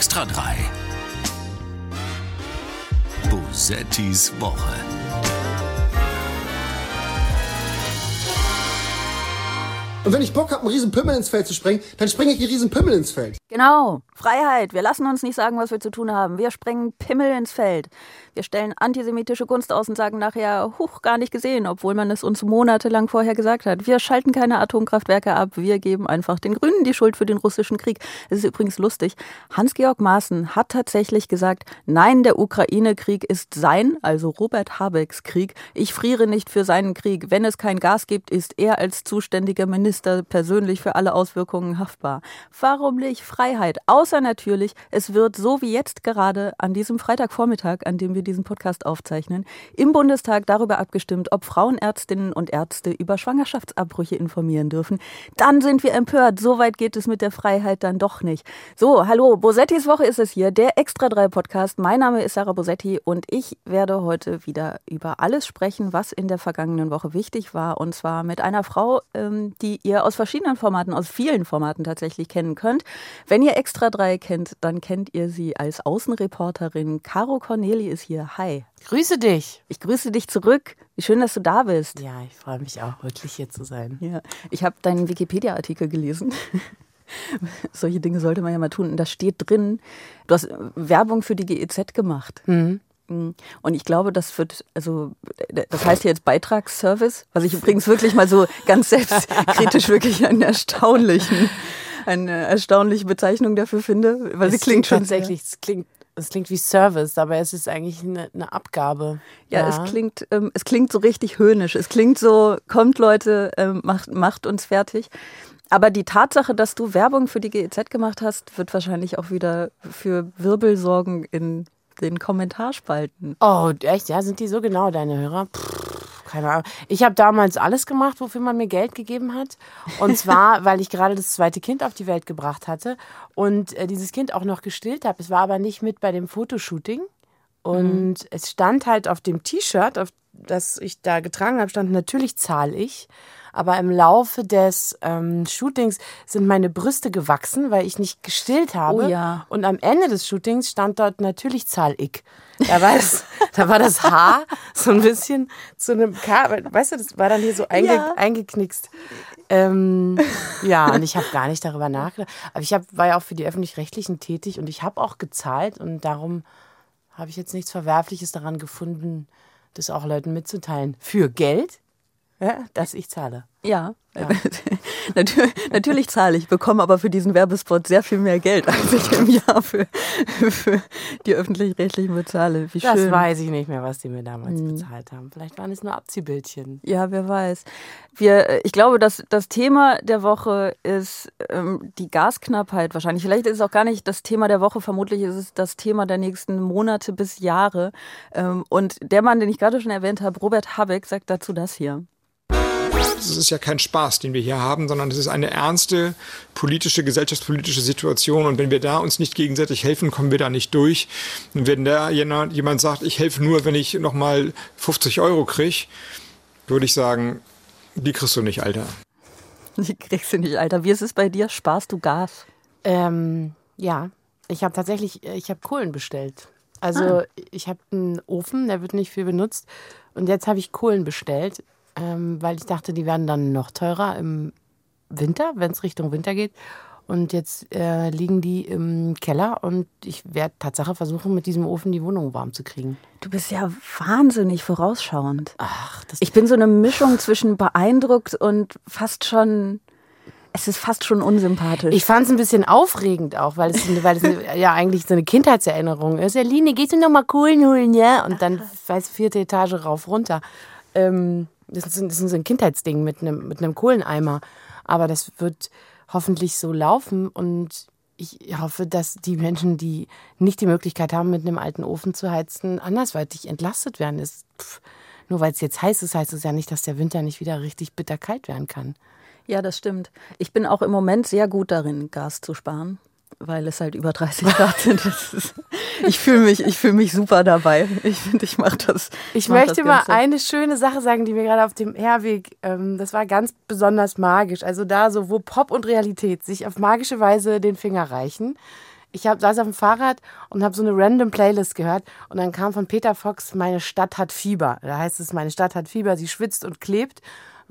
Extra 3. Bosettis Woche. Und wenn ich Bock habe, einen riesen Pimmel ins Feld zu sprengen, dann springe ich einen riesen Pimmel ins Feld. Genau, Freiheit. Wir lassen uns nicht sagen, was wir zu tun haben. Wir sprengen Pimmel ins Feld. Wir stellen antisemitische Kunst aus und sagen nachher, huch, gar nicht gesehen, obwohl man es uns monatelang vorher gesagt hat. Wir schalten keine Atomkraftwerke ab. Wir geben einfach den Grünen die Schuld für den russischen Krieg. Es ist übrigens lustig. Hans-Georg Maaßen hat tatsächlich gesagt, nein, der Ukraine-Krieg ist sein, also Robert Habecks Krieg. Ich friere nicht für seinen Krieg. Wenn es kein Gas gibt, ist er als zuständiger Minister persönlich für alle Auswirkungen haftbar. Warum nicht Freiheit? Außer natürlich, es wird so wie jetzt gerade an diesem Freitagvormittag, an dem wir diesen Podcast aufzeichnen, im Bundestag darüber abgestimmt, ob Frauenärztinnen und Ärzte über Schwangerschaftsabbrüche informieren dürfen. Dann sind wir empört. So weit geht es mit der Freiheit dann doch nicht. So, hallo, Bosettis Woche ist es hier, der Extra 3 Podcast. Mein Name ist Sarah Bosetti und ich werde heute wieder über alles sprechen, was in der vergangenen Woche wichtig war. Und zwar mit einer Frau, ähm, die ihr aus verschiedenen Formaten, aus vielen Formaten tatsächlich kennen könnt. Wenn ihr Extra 3 kennt, dann kennt ihr sie als Außenreporterin. Caro Corneli ist hier. Hi. Grüße dich. Ich grüße dich zurück. Wie schön, dass du da bist. Ja, ich freue mich auch, wirklich hier zu sein. Ja, ich habe deinen Wikipedia-Artikel gelesen. Solche Dinge sollte man ja mal tun. Und da steht drin, du hast Werbung für die GEZ gemacht. Mhm. Und ich glaube, das wird, also, das heißt jetzt Beitragsservice, was ich übrigens wirklich mal so ganz selbstkritisch wirklich einen erstaunlichen, eine erstaunliche Bezeichnung dafür finde, weil es sie klingt schon tatsächlich, es klingt es klingt wie Service, aber es ist eigentlich eine, eine Abgabe. Ja, ja, es klingt, ähm, es klingt so richtig höhnisch. Es klingt so, kommt Leute, ähm, macht, macht uns fertig. Aber die Tatsache, dass du Werbung für die GEZ gemacht hast, wird wahrscheinlich auch wieder für Wirbel sorgen in den Kommentarspalten. Oh, echt? Ja, sind die so genau deine Hörer? Pff keine Ahnung. Ich habe damals alles gemacht, wofür man mir Geld gegeben hat. Und zwar, weil ich gerade das zweite Kind auf die Welt gebracht hatte und äh, dieses Kind auch noch gestillt habe. Es war aber nicht mit bei dem Fotoshooting. Und mhm. es stand halt auf dem T-Shirt, auf das ich da getragen habe, stand natürlich zahle ich. Aber im Laufe des ähm, Shootings sind meine Brüste gewachsen, weil ich nicht gestillt habe. Oh ja. Und am Ende des Shootings stand dort natürlich zahl ich. Da war, das, da war das Haar so ein bisschen zu einem K. Weißt du, das war dann hier so einge, ja. eingeknickst. Ähm, ja, und ich habe gar nicht darüber nachgedacht. Aber ich hab, war ja auch für die Öffentlich-Rechtlichen tätig und ich habe auch gezahlt und darum habe ich jetzt nichts Verwerfliches daran gefunden, das auch Leuten mitzuteilen. Für Geld, ja, das ich zahle. Ja, ja. natürlich, natürlich zahle ich, bekomme aber für diesen Werbespot sehr viel mehr Geld, als ich im Jahr für, für die öffentlich-rechtlichen bezahle. Wie das schön. weiß ich nicht mehr, was die mir damals hm. bezahlt haben. Vielleicht waren es nur Abziehbildchen. Ja, wer weiß. Wir, ich glaube, dass das Thema der Woche ist ähm, die Gasknappheit wahrscheinlich. Vielleicht ist es auch gar nicht das Thema der Woche, vermutlich ist es das Thema der nächsten Monate bis Jahre. Ähm, und der Mann, den ich gerade schon erwähnt habe, Robert Habeck, sagt dazu das hier das ist ja kein Spaß, den wir hier haben, sondern es ist eine ernste politische, gesellschaftspolitische Situation. Und wenn wir da uns nicht gegenseitig helfen, kommen wir da nicht durch. Und wenn da jemand sagt, ich helfe nur, wenn ich nochmal 50 Euro kriege, würde ich sagen, die kriegst du nicht, Alter. Die kriegst du nicht, Alter. Wie ist es bei dir? Sparst du Gas? Ähm, ja, ich habe tatsächlich, ich habe Kohlen bestellt. Also ah. ich habe einen Ofen, der wird nicht viel benutzt. Und jetzt habe ich Kohlen bestellt ähm, weil ich dachte, die werden dann noch teurer im Winter, wenn es Richtung Winter geht. Und jetzt äh, liegen die im Keller und ich werde Tatsache versuchen, mit diesem Ofen die Wohnung warm zu kriegen. Du bist ja wahnsinnig vorausschauend. Ach, das ich bin so eine Mischung zwischen beeindruckt und fast schon. Es ist fast schon unsympathisch. Ich fand es ein bisschen aufregend auch, weil es, weil es ja eigentlich so eine Kindheitserinnerung ist. Aline, gehst du noch mal Kohlen holen, ja? Und dann, weiß vierte Etage rauf, runter. Ähm, das ist, das ist ein Kindheitsding mit einem, mit einem Kohleneimer. Aber das wird hoffentlich so laufen und ich hoffe, dass die Menschen, die nicht die Möglichkeit haben, mit einem alten Ofen zu heizen, andersweitig entlastet werden. Ist, pff, nur weil es jetzt heiß ist, heißt es ja nicht, dass der Winter nicht wieder richtig bitterkalt werden kann. Ja, das stimmt. Ich bin auch im Moment sehr gut darin, Gas zu sparen weil es halt über 30 Grad sind. Ist, ich fühle mich, ich fühle mich super dabei. Ich finde, ich mache das. Ich mach möchte das mal eine schöne Sache sagen, die mir gerade auf dem Herweg, ähm, das war ganz besonders magisch. Also da so, wo Pop und Realität sich auf magische Weise den Finger reichen. ich hab, saß auf dem Fahrrad und habe so eine random Playlist gehört und dann kam von Peter Fox Meine Stadt hat Fieber. Da heißt es, meine Stadt hat Fieber, sie schwitzt und klebt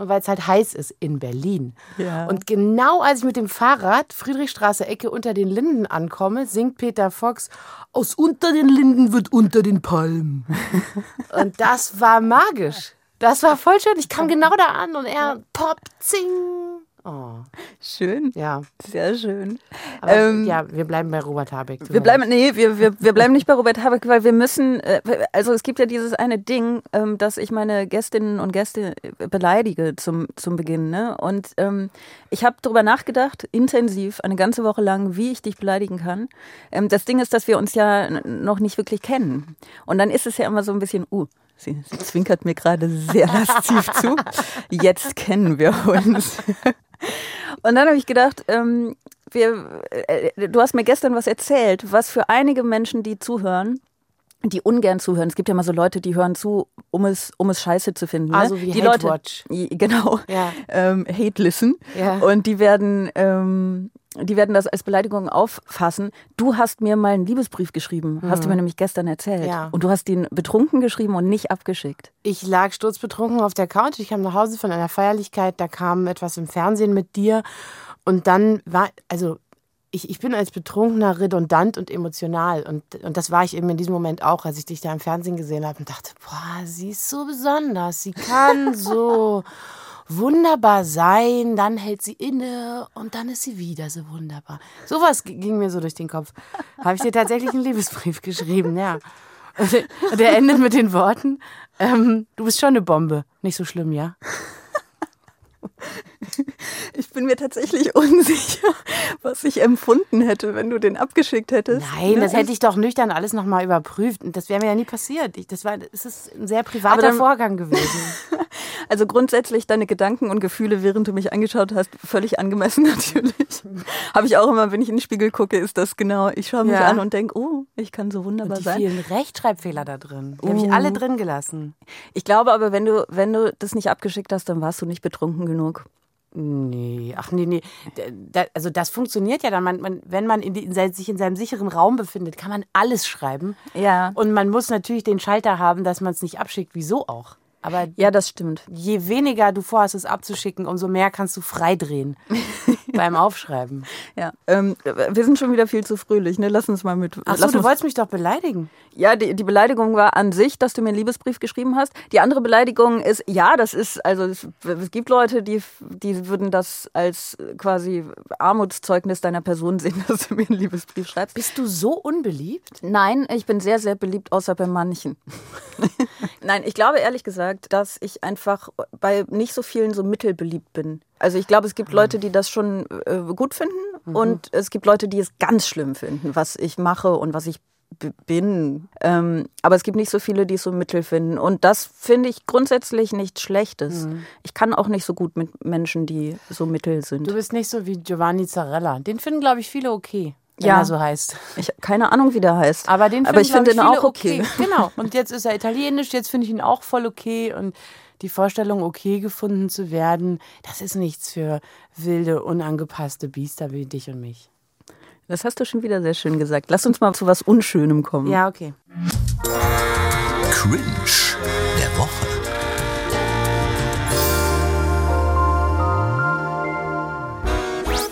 weil es halt heiß ist in Berlin. Ja. Und genau als ich mit dem Fahrrad Friedrichstraße Ecke unter den Linden ankomme, singt Peter Fox aus unter den Linden wird unter den Palmen. und das war magisch. Das war voll schön. Ich kam genau da an und er pop, zing. Oh, Schön. ja. Sehr schön. Aber Ähm, ja, wir bleiben bei Robert Habeck. Wir bleiben, nee, wir, wir, wir bleiben nicht bei Robert Habeck, weil wir müssen, äh, also es gibt ja dieses eine Ding, ähm, dass ich meine Gästinnen und Gäste äh, beleidige zum, zum Beginn. Ne? Und ähm, ich habe darüber nachgedacht, intensiv, eine ganze Woche lang, wie ich dich beleidigen kann. Ähm, das Ding ist, dass wir uns ja noch nicht wirklich kennen. Und dann ist es ja immer so ein bisschen, uh, sie, sie zwinkert mir gerade sehr lasziv zu. Jetzt kennen wir uns. Und dann habe ich gedacht, ähm, wir, äh, du hast mir gestern was erzählt, was für einige Menschen, die zuhören, die ungern zuhören. Es gibt ja mal so Leute, die hören zu, um es, um es scheiße zu finden. Ne? so wie die Hate Leute, Watch. Genau. Ja. Ähm, Hate Listen. Ja. Und die werden, ähm, die werden das als Beleidigung auffassen. Du hast mir mal einen Liebesbrief geschrieben, hast du mir nämlich gestern erzählt. Mhm. Ja. Und du hast den betrunken geschrieben und nicht abgeschickt. Ich lag sturzbetrunken auf der Couch. Ich kam nach Hause von einer Feierlichkeit. Da kam etwas im Fernsehen mit dir. Und dann war, also ich, ich bin als Betrunkener redundant und emotional. Und, und das war ich eben in diesem Moment auch, als ich dich da im Fernsehen gesehen habe und dachte, boah, sie ist so besonders. Sie kann so wunderbar sein. Dann hält sie inne und dann ist sie wieder so wunderbar. Sowas ging mir so durch den Kopf. Habe ich dir tatsächlich einen Liebesbrief geschrieben, ja. Und der endet mit den Worten, ähm, du bist schon eine Bombe. Nicht so schlimm, ja? Ich bin mir tatsächlich unsicher, was ich empfunden hätte, wenn du den abgeschickt hättest. Nein, Ne? das hätte ich doch nüchtern alles nochmal überprüft. Und das wäre mir ja nie passiert. Ich, das war, es ist ein sehr privater dann- Vorgang gewesen. Also grundsätzlich deine Gedanken und Gefühle, während du mich angeschaut hast, völlig angemessen natürlich. Habe ich auch immer, wenn ich in den Spiegel gucke, ist das genau. Ich schaue mich Ja. an und denke, oh, ich kann so wunderbar Die sein. vielen Rechtschreibfehler da drin. Die habe Uh. ich alle drin gelassen. Ich glaube aber, wenn du, wenn du das nicht abgeschickt hast, dann warst du nicht betrunken genug. Nee, ach nee, nee. Da, also das funktioniert ja dann. Man, man, wenn man in die, in sich in seinem sicheren Raum befindet, kann man alles schreiben. Ja. Und man muss natürlich den Schalter haben, dass man es nicht abschickt. Wieso auch? Aber Ja, das stimmt. je weniger du vorhast, es abzuschicken, umso mehr kannst du freidrehen beim Aufschreiben. Ja. Ähm, wir sind schon wieder viel zu fröhlich, ne? Lass uns mal mit. Ach so, lass du wolltest mich doch beleidigen. Ja, die, die Beleidigung war an sich, dass du mir einen Liebesbrief geschrieben hast. Die andere Beleidigung ist, ja, das ist, also es, es gibt Leute, die, die würden das als quasi Armutszeugnis deiner Person sehen, dass du mir einen Liebesbrief schreibst. Bist du so unbeliebt? Nein, ich bin sehr, sehr beliebt, außer bei manchen. Nein, ich glaube ehrlich gesagt, dass ich einfach bei nicht so vielen so mittelbeliebt bin. Also ich glaube, es gibt Leute, die das schon äh, gut finden und es gibt Leute, die es ganz schlimm finden, was ich mache und was ich bin. Ähm, aber es gibt nicht so viele, die es so mittel finden. Und das finde ich grundsätzlich nichts Schlechtes. Ich kann auch nicht so gut mit Menschen, die so mittel sind. Du bist nicht so wie Giovanni Zarella. Den finden, glaube ich, viele okay, wenn Ja. er so heißt. Ich habe keine Ahnung, wie der heißt. Aber den aber ich finden, finde auch okay. Genau. Und jetzt ist er italienisch, jetzt finde ich ihn auch voll okay. Und die Vorstellung, okay gefunden zu werden, das ist nichts für wilde, unangepasste Biester wie dich und mich. Das hast du schon wieder sehr schön gesagt. Lass uns mal zu was Unschönem kommen. Ja, okay. Cringe der Woche.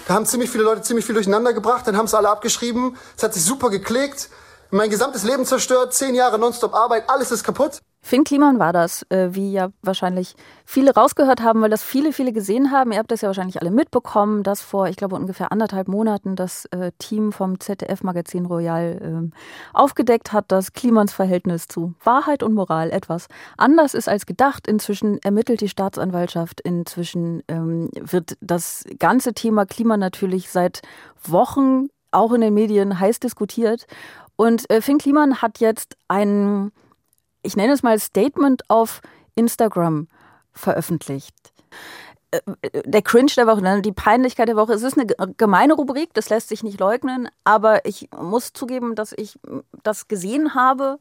Da haben ziemlich viele Leute ziemlich viel durcheinander gebracht, dann haben es alle abgeschrieben. Es hat sich super geklickt. Mein gesamtes Leben zerstört, zehn Jahre Nonstop Arbeit, alles ist kaputt. Finn Kliman war das, äh, wie ja wahrscheinlich viele rausgehört haben, weil das viele, viele gesehen haben. Ihr habt das ja wahrscheinlich alle mitbekommen, dass vor, ich glaube, ungefähr anderthalb Monaten das äh, Team vom ZDF-Magazin Royal ähm, aufgedeckt hat, dass Klimans Verhältnis zu Wahrheit und Moral etwas anders ist als gedacht. Inzwischen ermittelt die Staatsanwaltschaft. Inzwischen ähm, wird das ganze Thema Klima natürlich seit Wochen auch in den Medien heiß diskutiert. Und äh, Finn Kliman hat jetzt einen ich nenne es mal Statement auf Instagram veröffentlicht. Äh, Der Cringe der Woche, ne, die Peinlichkeit der Woche. Es ist eine gemeine Rubrik, das lässt sich nicht leugnen, aber ich muss zugeben, dass ich das gesehen habe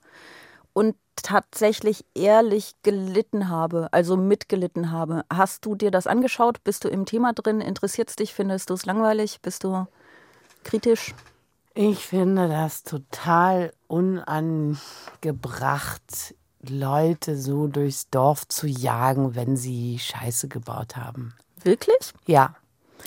und tatsächlich ehrlich gelitten habe, also mitgelitten habe. Hast du dir das angeschaut? Bist du im Thema drin? Interessiert es dich? Findest du es langweilig? Bist du kritisch? Ich finde das total unangebracht, Leute so durchs Dorf zu jagen, wenn sie Scheiße gebaut haben. Wirklich? Ja.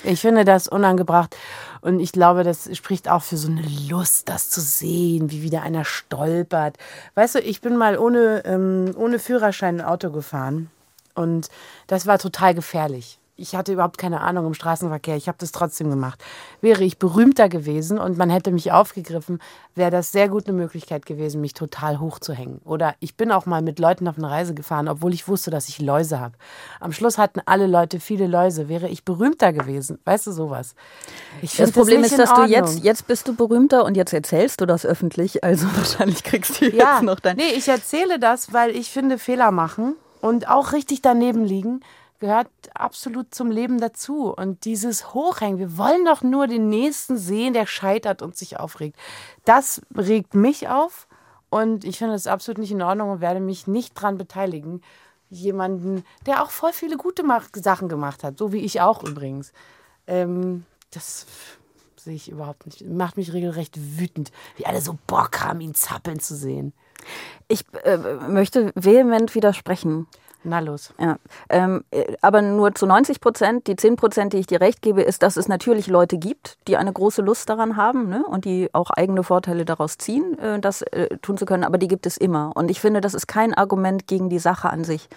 Ich finde das unangebracht und ich glaube, das spricht auch für so eine Lust, das zu sehen, wie wieder einer stolpert. Weißt du, ich bin mal ohne, ähm, ohne Führerschein ein Auto gefahren und das war total gefährlich ich hatte überhaupt keine Ahnung im Straßenverkehr. Ich habe das trotzdem gemacht. Wäre ich berühmter gewesen und man hätte mich aufgegriffen, wäre das sehr gut eine Möglichkeit gewesen, mich total hochzuhängen. Oder ich bin auch mal mit Leuten auf eine Reise gefahren, obwohl ich wusste, dass ich Läuse habe. Am Schluss hatten alle Leute viele Läuse. Wäre ich berühmter gewesen, weißt du sowas? Das Problem das ist, dass du jetzt jetzt bist du berühmter und jetzt erzählst du das öffentlich. Also wahrscheinlich kriegst du ja, jetzt noch dein. Nee, ich erzähle das, weil ich finde Fehler machen und auch richtig daneben liegen gehört absolut zum Leben dazu. Und dieses Hochhängen, wir wollen doch nur den Nächsten sehen, der scheitert und sich aufregt. Das regt mich auf und ich finde das absolut nicht in Ordnung und werde mich nicht daran beteiligen, jemanden, der auch voll viele gute Sachen gemacht hat, so wie ich auch übrigens. Ähm, das sehe ich überhaupt nicht. Macht mich regelrecht wütend, wie alle so Bock haben, ihn zappeln zu sehen. Ich äh, möchte vehement widersprechen. Na los. Ja, ähm, äh, aber nur zu 90 Prozent. Die 10 Prozent, die ich dir recht gebe, ist, dass es natürlich Leute gibt, die eine große Lust daran haben ne? und die auch eigene Vorteile daraus ziehen, äh, das äh, tun zu können. Aber die gibt es immer. Und ich finde, das ist kein Argument gegen die Sache an sich.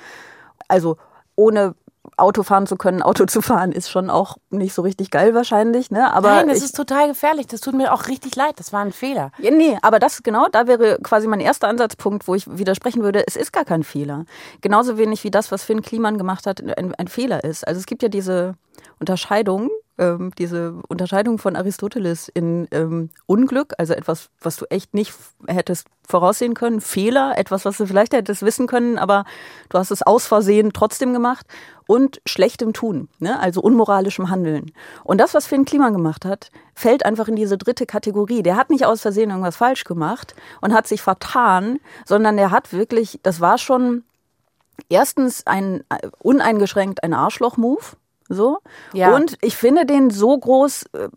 Also ohne Auto fahren zu können, Auto zu fahren, ist schon auch nicht so richtig geil wahrscheinlich. Ne? Aber Nein, das ist total gefährlich. Das tut mir auch richtig leid. Das war ein Fehler. Ja, nee, aber das genau, da wäre quasi mein erster Ansatzpunkt, wo ich widersprechen würde, es ist gar kein Fehler. Genauso wenig wie das, was Finn Kliman gemacht hat, ein, ein Fehler ist. Also es gibt ja diese Unterscheidung ähm, diese Unterscheidung von Aristoteles in ähm, Unglück, also etwas, was du echt nicht hättest voraussehen können, Fehler, etwas, was du vielleicht hättest wissen können, aber du hast es aus Versehen trotzdem gemacht und schlechtem Tun, ne? also unmoralischem Handeln. Und das, was Finn Kliman gemacht hat, fällt einfach in diese dritte Kategorie. Der hat nicht aus Versehen irgendwas falsch gemacht und hat sich vertan, sondern der hat wirklich, das war schon erstens ein äh, uneingeschränkt ein Arschloch-Move, so. Ja. Und ich finde den so groß, äh,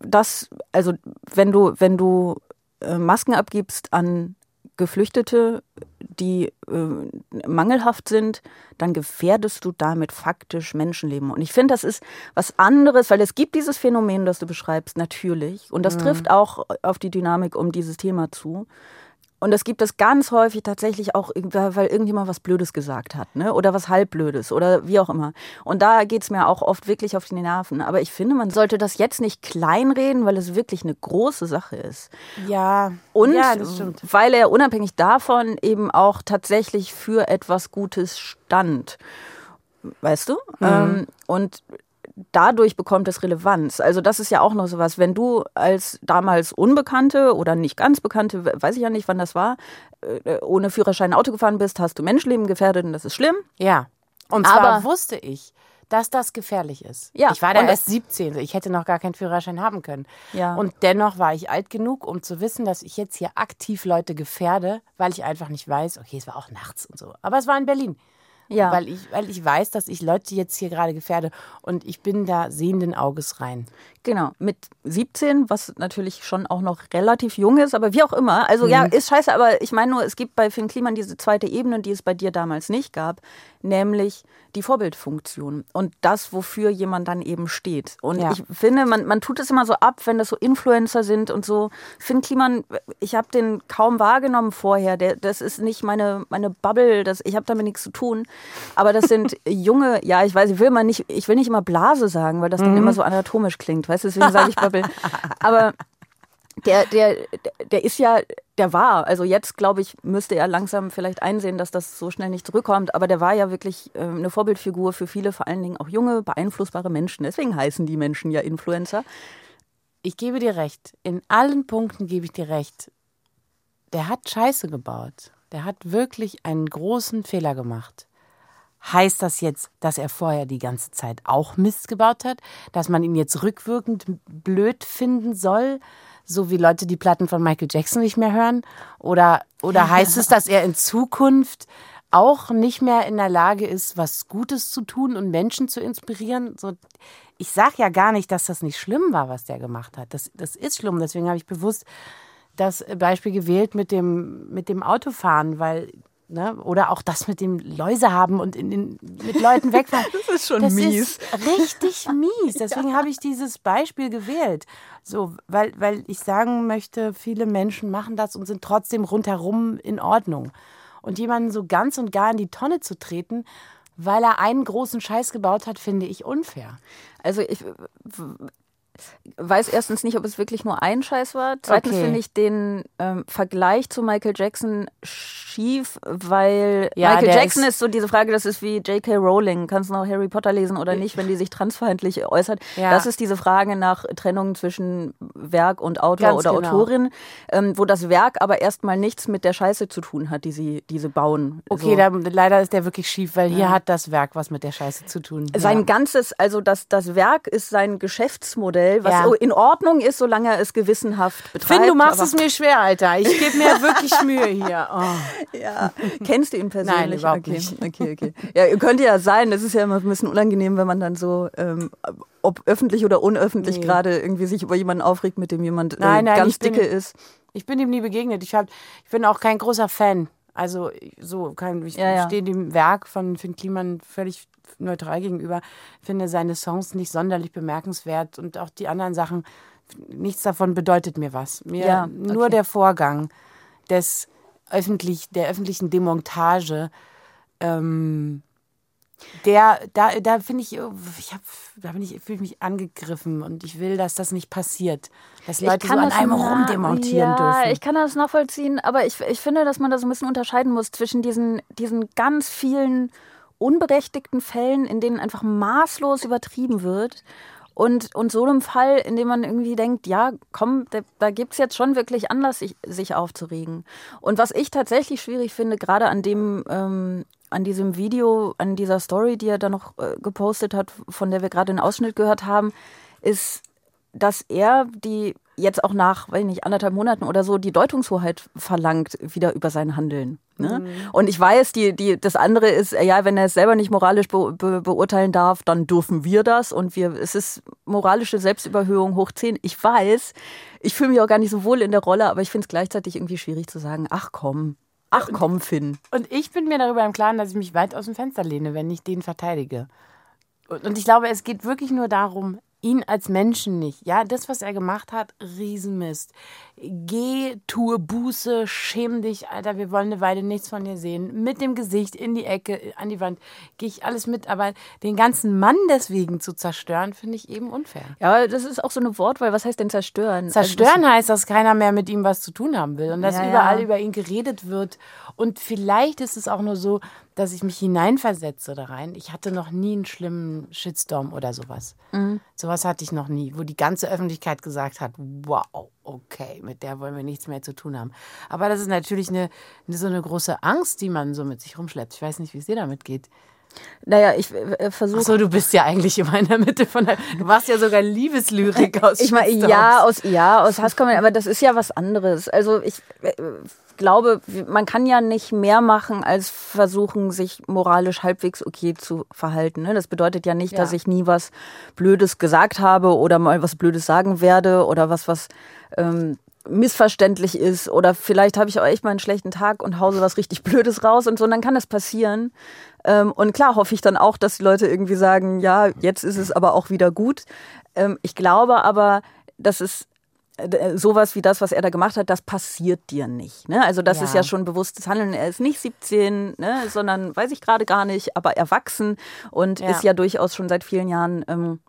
dass, also wenn du, wenn du äh, Masken abgibst an Geflüchtete, die äh, mangelhaft sind, dann gefährdest du damit faktisch Menschenleben. Und ich finde, das ist was anderes, weil es gibt dieses Phänomen, das du beschreibst, natürlich. Und das mhm. trifft auch auf die Dynamik um dieses Thema zu. Und es gibt es ganz häufig tatsächlich auch, weil irgendjemand was Blödes gesagt hat, ne? Oder was halbblödes oder wie auch immer. Und da geht es mir auch oft wirklich auf die Nerven. Aber ich finde, man sollte das jetzt nicht kleinreden, weil es wirklich eine große Sache ist. Ja. Und ja, weil er unabhängig davon eben auch tatsächlich für etwas Gutes stand. Weißt du? Mhm. Ähm, und dadurch bekommt es Relevanz. Also das ist ja auch noch sowas. Wenn du als damals Unbekannte oder nicht ganz Bekannte, weiß ich ja nicht, wann das war, äh, ohne Führerschein Auto gefahren bist, hast du Menschenleben gefährdet und das ist schlimm. Ja. Und zwar Aber wusste ich, dass das gefährlich ist. Ja, ich war da erst 17, ich hätte noch gar keinen Führerschein haben können. Ja. Und dennoch war ich alt genug, um zu wissen, dass ich jetzt hier aktiv Leute gefährde, weil ich einfach nicht weiß, okay, es war auch nachts und so. Aber es war in Berlin. Ja. Weil, ich, weil ich weiß, dass ich Leute jetzt hier gerade gefährde und ich bin da sehenden Auges rein. Genau, mit 17, was natürlich schon auch noch relativ jung ist, aber wie auch immer. Also mhm. ja, ist scheiße, aber ich meine nur, es gibt bei Finn Kliman diese zweite Ebene, die es bei dir damals nicht gab, nämlich die Vorbildfunktion und das, wofür jemand dann eben steht. Und ja. ich finde, man, man tut es immer so ab, wenn das so Influencer sind und so. Finn Kliman, ich habe den kaum wahrgenommen vorher. Der, das ist nicht meine, meine Bubble, das, ich habe damit nichts zu tun. Aber das sind junge, ja, ich weiß, ich will mal nicht, ich will nicht immer Blase sagen, weil das dann mhm. immer so anatomisch klingt, weißt du, deswegen sage ich Bubble. Aber der, der, der ist ja, der war, also jetzt glaube ich, müsste er langsam vielleicht einsehen, dass das so schnell nicht zurückkommt, aber der war ja wirklich äh, eine Vorbildfigur für viele, vor allen Dingen auch junge, beeinflussbare Menschen. Deswegen heißen die Menschen ja Influencer. Ich gebe dir recht. In allen Punkten gebe ich dir recht. Der hat Scheiße gebaut. Der hat wirklich einen großen Fehler gemacht. Heißt das jetzt, dass er vorher die ganze Zeit auch Mist gebaut hat? Dass man ihn jetzt rückwirkend blöd finden soll? So wie Leute die Platten von Michael Jackson nicht mehr hören? Oder, oder heißt es, dass er in Zukunft auch nicht mehr in der Lage ist, was Gutes zu tun und Menschen zu inspirieren? So, ich sage ja gar nicht, dass das nicht schlimm war, was der gemacht hat. Das, das ist schlimm. Deswegen habe ich bewusst das Beispiel gewählt mit dem, mit dem Autofahren, weil Ne? Oder auch das mit dem Läuse haben und in, in, mit Leuten wegfahren. Das ist schon das mies. Ist richtig mies. Deswegen ja. habe ich dieses Beispiel gewählt. So, weil, weil ich sagen möchte, viele Menschen machen das und sind trotzdem rundherum in Ordnung. Und jemanden so ganz und gar in die Tonne zu treten, weil er einen großen Scheiß gebaut hat, finde ich unfair. Also ich weiß erstens nicht, ob es wirklich nur ein Scheiß war. Zweitens Okay. finde ich den ähm, Vergleich zu Michael Jackson schief, weil Ja, Michael Jackson ist- ist so diese Frage, das ist wie J.K. Rowling. Kannst du noch Harry Potter lesen oder nicht, wenn die sich transfeindlich äußert? Ja. Das ist diese Frage nach Trennung zwischen Werk und Autor Ganz oder genau. Autorin, ähm, wo das Werk aber erstmal nichts mit der Scheiße zu tun hat, die sie, die sie bauen. Okay, so. da, leider ist der wirklich schief, weil hier hat das Werk was mit der Scheiße zu tun. Sein ganzes, also das, das Werk ist sein Geschäftsmodell, was Ja. in Ordnung ist, solange er es gewissenhaft betreibt. Finn, du machst es mir schwer, Alter. Ich gebe mir wirklich Mühe hier. Oh. Ja. Kennst du ihn persönlich? Nein, überhaupt okay. nicht. Okay, okay. Ja, könnte ja sein. Das ist ja immer ein bisschen unangenehm, wenn man dann so, ähm, ob öffentlich oder unöffentlich Nee. gerade irgendwie sich über jemanden aufregt, mit dem jemand äh, Nein, nein, ganz ich bin- dicke ist. Ich bin ihm nie begegnet. Ich, hab, ich bin auch kein großer Fan. Also so kein, ich Ja, ja. stehe dem Werk von Finn Kliman völlig neutral gegenüber. Finde seine Songs nicht sonderlich bemerkenswert und auch die anderen Sachen. Nichts davon bedeutet mir was. Mir Ja, nur okay. der Vorgang des öffentlich, der öffentlichen Demontage. Ähm, der, da, da finde ich, ich hab, da bin ich, fühle ich mich angegriffen und ich will, dass das nicht passiert. Dass Leute so an einem rumdemontieren ja, dürfen. ich kann das nachvollziehen, aber ich, ich finde, dass man da so ein bisschen unterscheiden muss zwischen diesen, diesen ganz vielen unberechtigten Fällen, in denen einfach maßlos übertrieben wird. Und, und so einem Fall, in dem man irgendwie denkt, ja, komm, da, da gibt es jetzt schon wirklich Anlass, sich, sich aufzuregen. Und was ich tatsächlich schwierig finde, gerade an dem, ähm, an diesem Video, an dieser Story, die er da noch äh, gepostet hat, von der wir gerade einen Ausschnitt gehört haben, ist, dass er die jetzt auch nach, weiß ich nicht, anderthalb Monaten oder so die Deutungshoheit verlangt wieder über sein Handeln. Ne? Und ich weiß, die, die, das andere ist, ja, wenn er es selber nicht moralisch be, be, beurteilen darf, dann dürfen wir das und wir, es ist moralische Selbstüberhöhung hoch 10. Ich weiß, ich fühle mich auch gar nicht so wohl in der Rolle, aber ich finde es gleichzeitig irgendwie schwierig zu sagen, ach komm, ach komm, Finn. Und ich bin mir darüber im Klaren, dass ich mich weit aus dem Fenster lehne, wenn ich den verteidige. Und ich glaube, es geht wirklich nur darum, ihn als Menschen nicht. Ja, das, was er gemacht hat, Riesenmist. Geh, tue Buße, schäm dich, Alter, wir wollen eine Weile nichts von dir sehen. Mit dem Gesicht in die Ecke, an die Wand, gehe ich alles mit. Aber den ganzen Mann deswegen zu zerstören, finde ich eben unfair. Ja, aber das ist auch so eine Wortwahl. Was heißt denn zerstören? Zerstören heißt, dass keiner mehr mit ihm was zu tun haben will und dass Ja, ja. überall über ihn geredet wird. Und vielleicht ist es auch nur so, dass ich mich hineinversetze da rein. Ich hatte noch nie einen schlimmen Shitstorm oder sowas. Mhm. Sowas hatte ich noch nie, wo die ganze Öffentlichkeit gesagt hat, wow, okay, mit der wollen wir nichts mehr zu tun haben. Aber das ist natürlich eine, eine so eine große Angst, die man so mit sich rumschleppt. Ich weiß nicht, wie es dir damit geht. Naja, ich äh, versuche. So, du bist ja eigentlich immer in der Mitte von der, du machst ja sogar Liebeslyrik aus Ich meine, ja, aus, ja, aus Hasskommentaren, aber das ist ja was anderes. Also ich äh, glaube, man kann ja nicht mehr machen, als versuchen, sich moralisch halbwegs okay zu verhalten. Ne? Das bedeutet ja nicht, Ja. dass ich nie was Blödes gesagt habe oder mal was Blödes sagen werde oder was, was ähm, missverständlich ist oder vielleicht habe ich auch echt mal einen schlechten Tag und hause was richtig Blödes raus und so, und dann kann das passieren. Ähm, und klar hoffe ich dann auch, dass die Leute irgendwie sagen, ja, jetzt ist es aber auch wieder gut. Ähm, ich glaube aber, dass es äh, sowas wie das, was er da gemacht hat, das passiert dir nicht. Ne? Also das Ja. ist ja schon bewusstes Handeln. Er ist nicht 17, ne? sondern weiß ich gerade gar nicht, aber erwachsen und Ja. ist ja durchaus schon seit vielen Jahren ähm,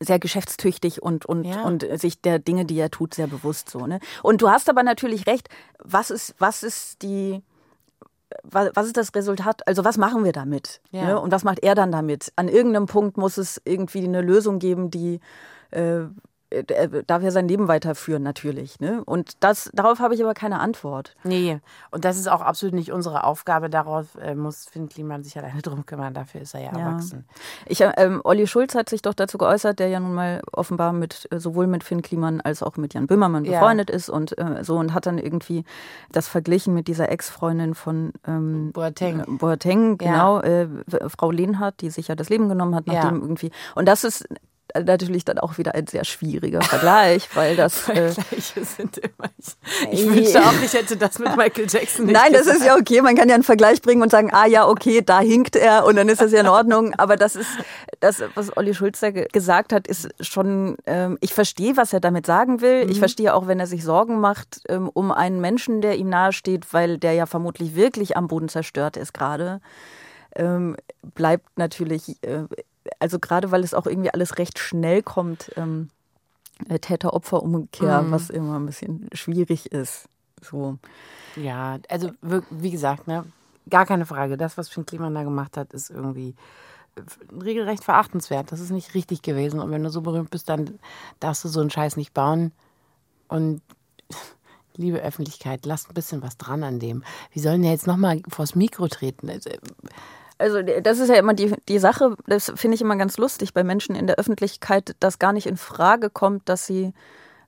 sehr geschäftstüchtig und, und, Ja. und sich der Dinge, die er tut, sehr bewusst so. Ne? Und du hast aber natürlich recht, was ist, was ist die, wa- was ist das Resultat? Also was machen wir damit? Ja. Ne? Und was macht er dann damit? An irgendeinem Punkt muss es irgendwie eine Lösung geben, die äh, er darf ja sein Leben weiterführen natürlich. Ne? Und das, darauf habe ich aber keine Antwort. Nee, und das ist auch absolut nicht unsere Aufgabe. Darauf äh, muss Finn Kliman sich alleine drum kümmern. Dafür ist er ja, Ja. erwachsen. Ich, ähm, Olli Schulz hat sich doch dazu geäußert, der ja nun mal offenbar mit äh, sowohl mit Finn Kliman als auch mit Jan Böhmermann Ja. befreundet ist und äh, so und hat dann irgendwie das verglichen mit dieser Ex-Freundin von ähm, Boateng. äh, Boateng, Ja. genau, äh, Frau Lehnhardt, die sich ja das Leben genommen hat, Ja. nachdem irgendwie. Und das ist natürlich dann auch wieder ein sehr schwieriger Vergleich, weil das. Äh, Vergleiche sind immer. Ich, ich wünschte auch, ich hätte das mit Michael Jackson nicht Nein, das gesagt. ist ja okay. Man kann ja einen Vergleich bringen und sagen, ah ja, okay, da hinkt er und dann ist das ja in Ordnung. Aber das ist, das, was Olli Schulz da ge- gesagt hat, ist schon, ähm, ich verstehe, was er damit sagen will. Ich verstehe auch, wenn er sich Sorgen macht ähm, um einen Menschen, der ihm nahesteht, weil der ja vermutlich wirklich am Boden zerstört ist gerade. Ähm, bleibt natürlich, äh, also gerade weil es auch irgendwie alles recht schnell kommt, ähm, äh, Täter-Opfer-Umkehr, was immer ein bisschen schwierig ist. So. Ja, also wie gesagt, ne, gar keine Frage. Das, was Finn Kliman da gemacht hat, ist irgendwie äh, regelrecht verachtenswert. Das ist nicht richtig gewesen. Und wenn du so berühmt bist, dann darfst du so einen Scheiß nicht bauen. Und liebe Öffentlichkeit, lasst ein bisschen was dran an dem. Wir sollen ja jetzt nochmal vors Mikro treten. Also, Also das ist ja immer die, die Sache, das finde ich immer ganz lustig bei Menschen in der Öffentlichkeit, dass gar nicht in Frage kommt, dass sie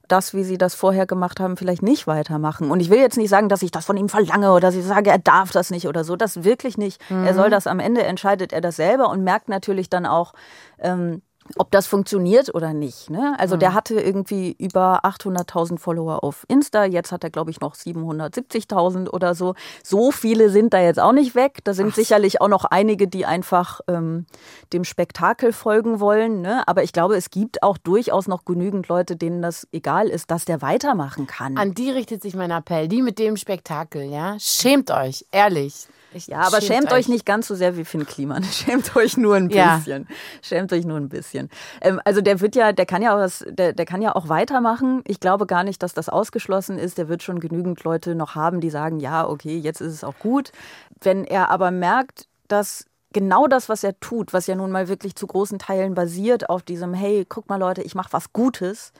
das, wie sie das vorher gemacht haben, vielleicht nicht weitermachen. Und ich will jetzt nicht sagen, dass ich das von ihm verlange oder dass ich sage, er darf das nicht oder so. Das wirklich nicht. Er soll das am Ende entscheidet er das selber und merkt natürlich dann auch, ähm, ob das funktioniert oder nicht. Ne? Also der hatte irgendwie über 800.000 Follower auf Insta. Jetzt hat er, glaube ich, noch 770.000 oder so. So viele sind da jetzt auch nicht weg. Da sind sicherlich auch noch einige, die einfach ähm, dem Spektakel folgen wollen. Ne? Aber ich glaube, es gibt auch durchaus noch genügend Leute, denen das egal ist, dass der weitermachen kann. an die richtet sich mein Appell. Die mit dem Spektakel, ja? Schämt euch, ehrlich. Ich- Ja, aber schämt, euch nicht ganz so sehr wie Finn Kliman. Schämt euch nur ein Ja. bisschen. Schämt euch nur ein bisschen. Ähm, also der wird ja, der kann ja auch was, der, der kann ja auch weitermachen. Ich glaube gar nicht, dass das ausgeschlossen ist. Der wird schon genügend Leute noch haben, die sagen, ja, okay, jetzt ist es auch gut. Wenn er aber merkt, dass genau das, was er tut, was ja nun mal wirklich zu großen Teilen basiert auf diesem, hey, guck mal Leute, ich mache was Gutes.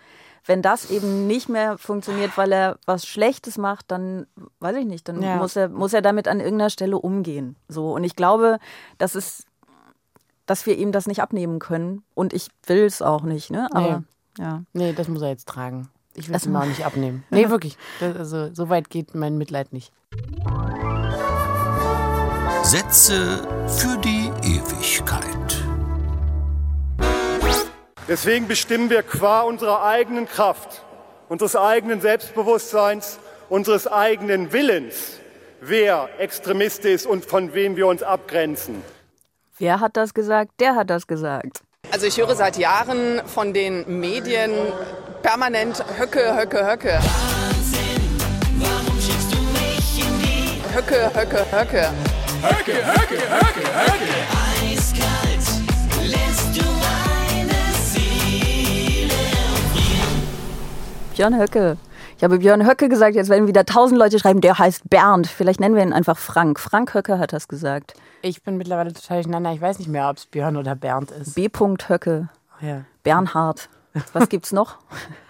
Wenn das eben nicht mehr funktioniert, weil er was Schlechtes macht, dann weiß ich nicht, dann Ja. muss er, muss er damit an irgendeiner Stelle umgehen. So. Und ich glaube, das ist, dass wir ihm das nicht abnehmen können. Und ich will es auch nicht, ne? Aber ja. Nee, das muss er jetzt tragen. Ich will es ihm auch nicht abnehmen. Nee, wirklich. Das, also, so weit geht mein Mitleid nicht. Sätze für die Ewigkeit. Deswegen bestimmen wir qua unserer eigenen Kraft, unseres eigenen Selbstbewusstseins, unseres eigenen Willens, wer Extremist ist und von wem wir uns abgrenzen. Wer hat das gesagt? Der hat das gesagt. Also ich höre seit Jahren von den Medien permanent Höcke, Höcke, Höcke. Höcke, Höcke, Höcke. Björn Höcke. Ich habe Björn Höcke gesagt, jetzt werden wieder tausend Leute schreiben, der heißt Bernd. Vielleicht nennen wir ihn einfach Frank. Frank Höcke hat das gesagt. Ich bin mittlerweile total durcheinander. Ich weiß nicht mehr, ob es Björn oder Bernd ist. B. Höcke. Ja, Bernhard. Was gibt's noch?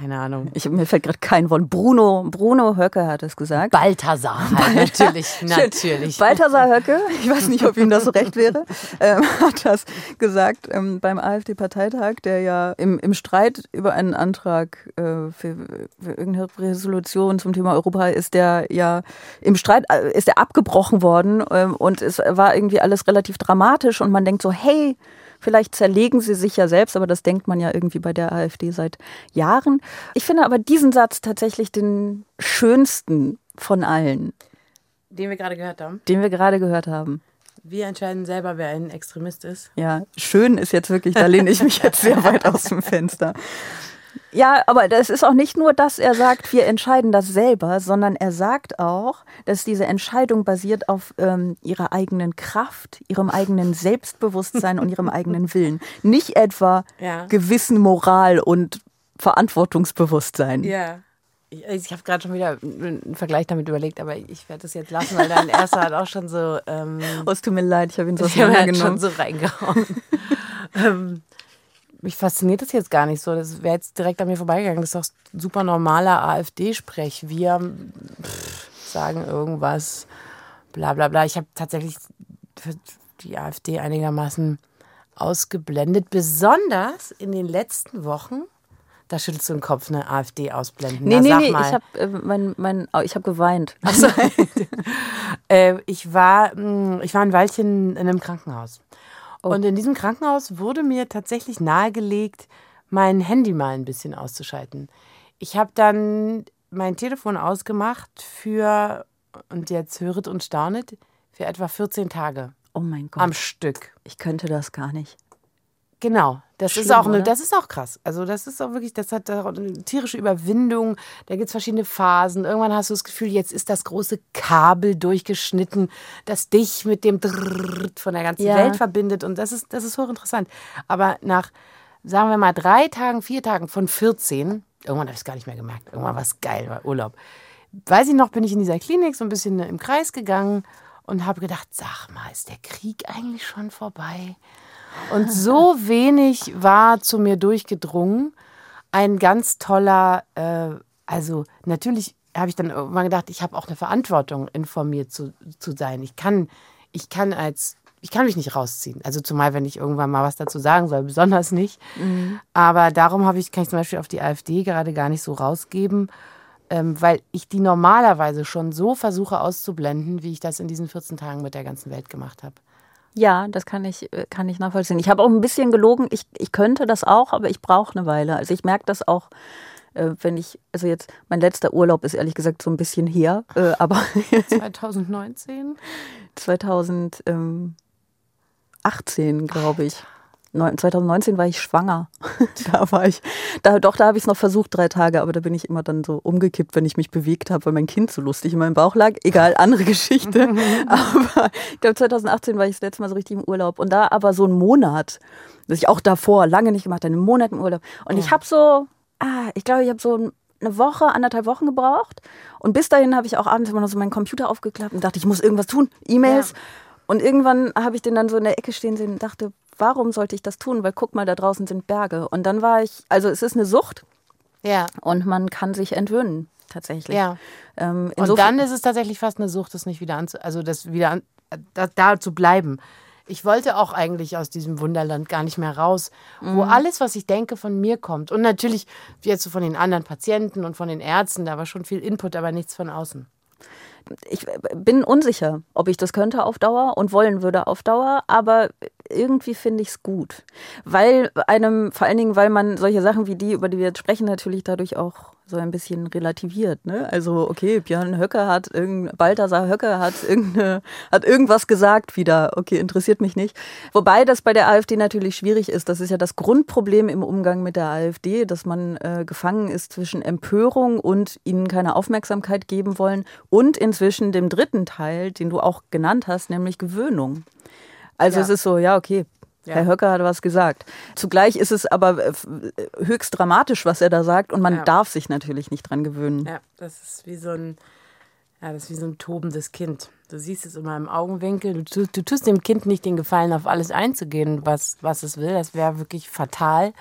keine Ahnung. Ich, mir fällt gerade kein Wort. Bruno, Bruno Höcke hat es gesagt. Balthasar. Natürlich, natürlich. Balthasar Höcke, ich weiß nicht, ob ihm das so recht wäre, ähm, hat das gesagt ähm, beim AfD-Parteitag, der ja im, im Streit über einen Antrag äh, für, für irgendeine Resolution zum Thema Europa ist der ja im Streit äh, ist er abgebrochen worden ähm, und es war irgendwie alles relativ dramatisch und man denkt so, hey, Vielleicht zerlegen sie sich ja selbst, aber das denkt man ja irgendwie bei der AfD seit Jahren. Ich finde aber diesen Satz tatsächlich den schönsten von allen, Den wir gerade gehört haben. den wir gerade gehört haben. Wir entscheiden selber, wer ein Extremist ist. Ja, schön ist jetzt wirklich, da lehne ich mich jetzt sehr weit aus dem Fenster. Ja, aber das ist auch nicht nur, dass er sagt, wir entscheiden das selber, sondern er sagt auch, dass diese Entscheidung basiert auf ähm, ihrer eigenen Kraft, ihrem eigenen Selbstbewusstsein und ihrem eigenen Willen. Nicht etwa Ja. Gewissen, Moral und Verantwortungsbewusstsein. Ja. Ich, ich habe gerade schon wieder einen Vergleich damit überlegt, aber ich werde das jetzt lassen, weil dein erster hat auch schon so. Ähm, Oh, es tut mir leid, ich habe ihn so ich halt schon so reingehauen. ähm, mich fasziniert das jetzt gar nicht so. Das wäre jetzt direkt an mir vorbeigegangen. Das ist doch super normaler AfD-Sprech. Wir pff, sagen irgendwas, bla bla bla. Ich habe tatsächlich für die AfD einigermaßen ausgeblendet, besonders in den letzten Wochen. Da schüttelst du den Kopf, eine AfD ausblenden. Nee, Na, nee, nee, mal. ich habe äh, mein, mein, oh, ich hab geweint. Äh, ich war, mh, ich war ein Weilchen in einem Krankenhaus. Und in diesem Krankenhaus wurde mir tatsächlich nahegelegt, mein Handy mal ein bisschen auszuschalten. Ich habe dann mein Telefon ausgemacht für, und jetzt höret und staunet, für etwa 14 Tage Oh mein Gott. am Stück. ich könnte das gar nicht. Genau, das ist Schlimm, auch eine, das ist auch krass. Also das ist auch wirklich, das hat eine tierische Überwindung. Da gibt es verschiedene Phasen. Irgendwann hast du das Gefühl, jetzt ist das große Kabel durchgeschnitten, das dich mit dem Drrrrt von der ganzen Ja. Welt verbindet. Und das ist, das ist hochinteressant. Aber nach, sagen wir mal, drei Tagen, vier Tagen von 14, irgendwann habe ich es gar nicht mehr gemerkt. Irgendwann war es geil, war Urlaub. Weiß ich noch, bin ich in dieser Klinik so ein bisschen im Kreis gegangen und habe gedacht, sag mal, ist der Krieg eigentlich schon vorbei? Und so wenig war zu mir durchgedrungen. Ein ganz toller, äh, also natürlich habe ich dann irgendwann gedacht, ich habe auch eine Verantwortung, informiert zu, zu sein. Ich kann, ich kann als, ich kann mich nicht rausziehen. Also zumal, wenn ich irgendwann mal was dazu sagen soll, besonders nicht. Aber darum habe ich, kann ich zum Beispiel auf die AfD gerade gar nicht so rausgeben, ähm, weil ich die normalerweise schon so versuche auszublenden, wie ich das in diesen 14 Tagen mit der ganzen Welt gemacht habe. Ja, das kann ich, äh, kann ich nachvollziehen. Ich habe auch ein bisschen gelogen. Ich, ich könnte das auch, aber ich brauche eine Weile. Also ich merke das auch, äh, wenn ich, also jetzt, mein letzter Urlaub ist ehrlich gesagt so ein bisschen her, äh, aber 2019? 2018, glaube ich. Neun- 2019 war ich schwanger. da war ich, da, doch, da habe ich es noch versucht, drei Tage, aber da bin ich immer dann so umgekippt, wenn ich mich bewegt habe, weil mein Kind so lustig in meinem Bauch lag. Egal, andere Geschichte. aber ich glaube, 2018 war ich das letzte Mal so richtig im Urlaub. Und da aber so einen Monat, das ich auch davor lange nicht gemacht habe, einen Monat im Urlaub. Und ich habe so, ah, ich glaube, ich habe so ein eine Woche, anderthalb Wochen gebraucht. Und bis dahin habe ich auch abends immer noch so meinen Computer aufgeklappt und dachte, ich muss irgendwas tun. E-Mails. Und irgendwann habe ich den dann so in der Ecke stehen sehen und dachte, warum sollte ich das tun? Weil guck mal, da draußen sind Berge. Und dann war ich, also es ist eine Sucht Ja. und man kann sich entwöhnen, tatsächlich. Ja. Ähm, Und dann ist es tatsächlich fast eine Sucht, das nicht wieder anzu, also das wieder an, da, da zu bleiben. Ich wollte auch eigentlich aus diesem Wunderland gar nicht mehr raus, wo alles, was ich denke, von mir kommt. Und natürlich jetzt so von den anderen Patienten und von den Ärzten, da war schon viel Input, aber nichts von außen. ich bin unsicher, ob ich das könnte auf Dauer und wollen würde auf Dauer, aber irgendwie finde ich es gut. Weil einem, vor allen Dingen, weil man solche Sachen wie die, über die wir jetzt sprechen, natürlich dadurch auch so ein bisschen relativiert. Ne? Also, okay, Björn Höcke hat irgend, Balthasar Höcke hat, irgendeine, hat irgendwas gesagt wieder. Okay, interessiert mich nicht. Wobei das bei der AfD natürlich schwierig ist. Das ist ja das Grundproblem im Umgang mit der AfD, dass man äh, gefangen ist zwischen Empörung und ihnen keine Aufmerksamkeit geben wollen und inzwischen dem dritten Teil, den du auch genannt hast, nämlich Gewöhnung. Also Ja. es ist so, ja, okay. Herr Höcke hat was gesagt. Zugleich ist es aber äh, äh, höchst dramatisch, was er da sagt, und man Ja. darf sich natürlich nicht dran gewöhnen. Ja, das ist wie so ein, ja, das ist wie so ein tobendes Kind. Du siehst es immer im Augenwinkel. Du, tu- du tust dem Kind nicht den Gefallen, auf alles einzugehen, was, was es will. Das wäre wirklich fatal.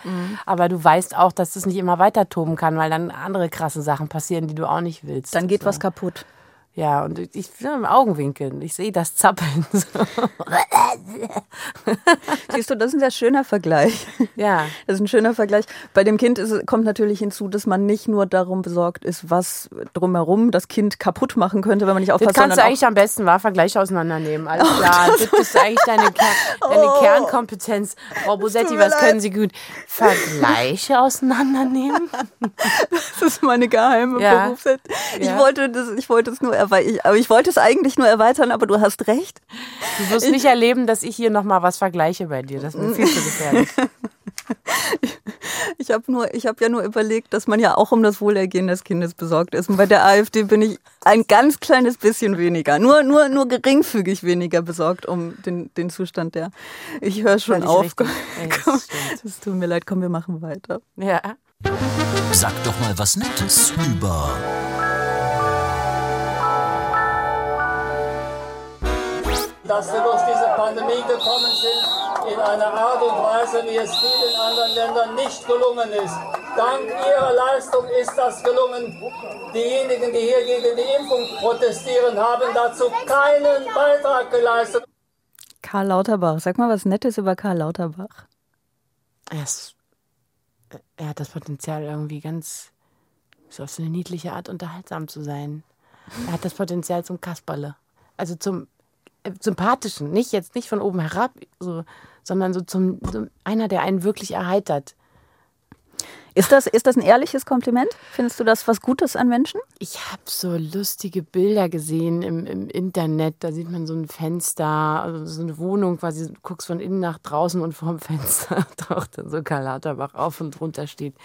Aber du weißt auch, dass das nicht immer weiter toben kann, weil dann andere krasse Sachen passieren, die du auch nicht willst. Dann geht So. was kaputt. Ja, und ich bin im Augenwinkel. Ich sehe das Zappeln. Siehst du, das ist ein sehr schöner Vergleich. Ja. Das ist ein schöner Vergleich. Bei dem Kind ist, kommt natürlich hinzu, dass man nicht nur darum besorgt ist, was drumherum das Kind kaputt machen könnte, wenn man nicht Das aufpasst, kannst du eigentlich am besten war Vergleiche auseinandernehmen. Alles klar. Das ist eigentlich deine, Ker deine Kernkompetenz. Frau Bosetti, was leid. können Sie gut? Vergleiche auseinandernehmen? Das ist meine geheime Ja. Berufswelt. Ich Ja. wollte das, ich wollte es nur erweitern, aber ich wollte es eigentlich nur erweitern, aber du hast recht. Du wirst nicht erleben, dass ich hier nochmal was vergleiche bei dir. Das ist mir viel zu gefährlich. Ich habe nur, ich habe ja nur überlegt, dass man ja auch um das Wohlergehen des Kindes besorgt ist. Und bei der AfD bin ich ein ganz kleines bisschen weniger, nur, nur, nur geringfügig weniger besorgt um den, den Zustand der. Ich höre schon auf. richtig. Komm, das tut mir leid. Komm, wir machen weiter. Ja. Sag doch mal was Nettes über dass wir durch diese Pandemie gekommen sind in einer Art und Weise, wie es vielen anderen Ländern nicht gelungen ist. Dank Ihrer Leistung ist das gelungen. Diejenigen, die hier gegen die Impfung protestieren, haben dazu keinen Beitrag geleistet. Karl Lauterbach. Sag mal was Nettes über Karl Lauterbach. Er, ist, er hat das Potenzial, irgendwie ganz so auf so eine niedliche Art unterhaltsam zu sein. Er hat das Potenzial zum Kasperle. Also zum sympathischen, nicht jetzt nicht von oben herab, so, sondern so zum so einer, der einen wirklich erheitert. Ist das, ist das ein ehrliches Kompliment? Findest du das was Gutes an Menschen? Ich habe so lustige Bilder gesehen im, im Internet. Da sieht man so ein Fenster, also so eine Wohnung quasi. Du guckst von innen nach draußen und vorm Fenster taucht dann so Karl Lauterbach auf und drunter steht: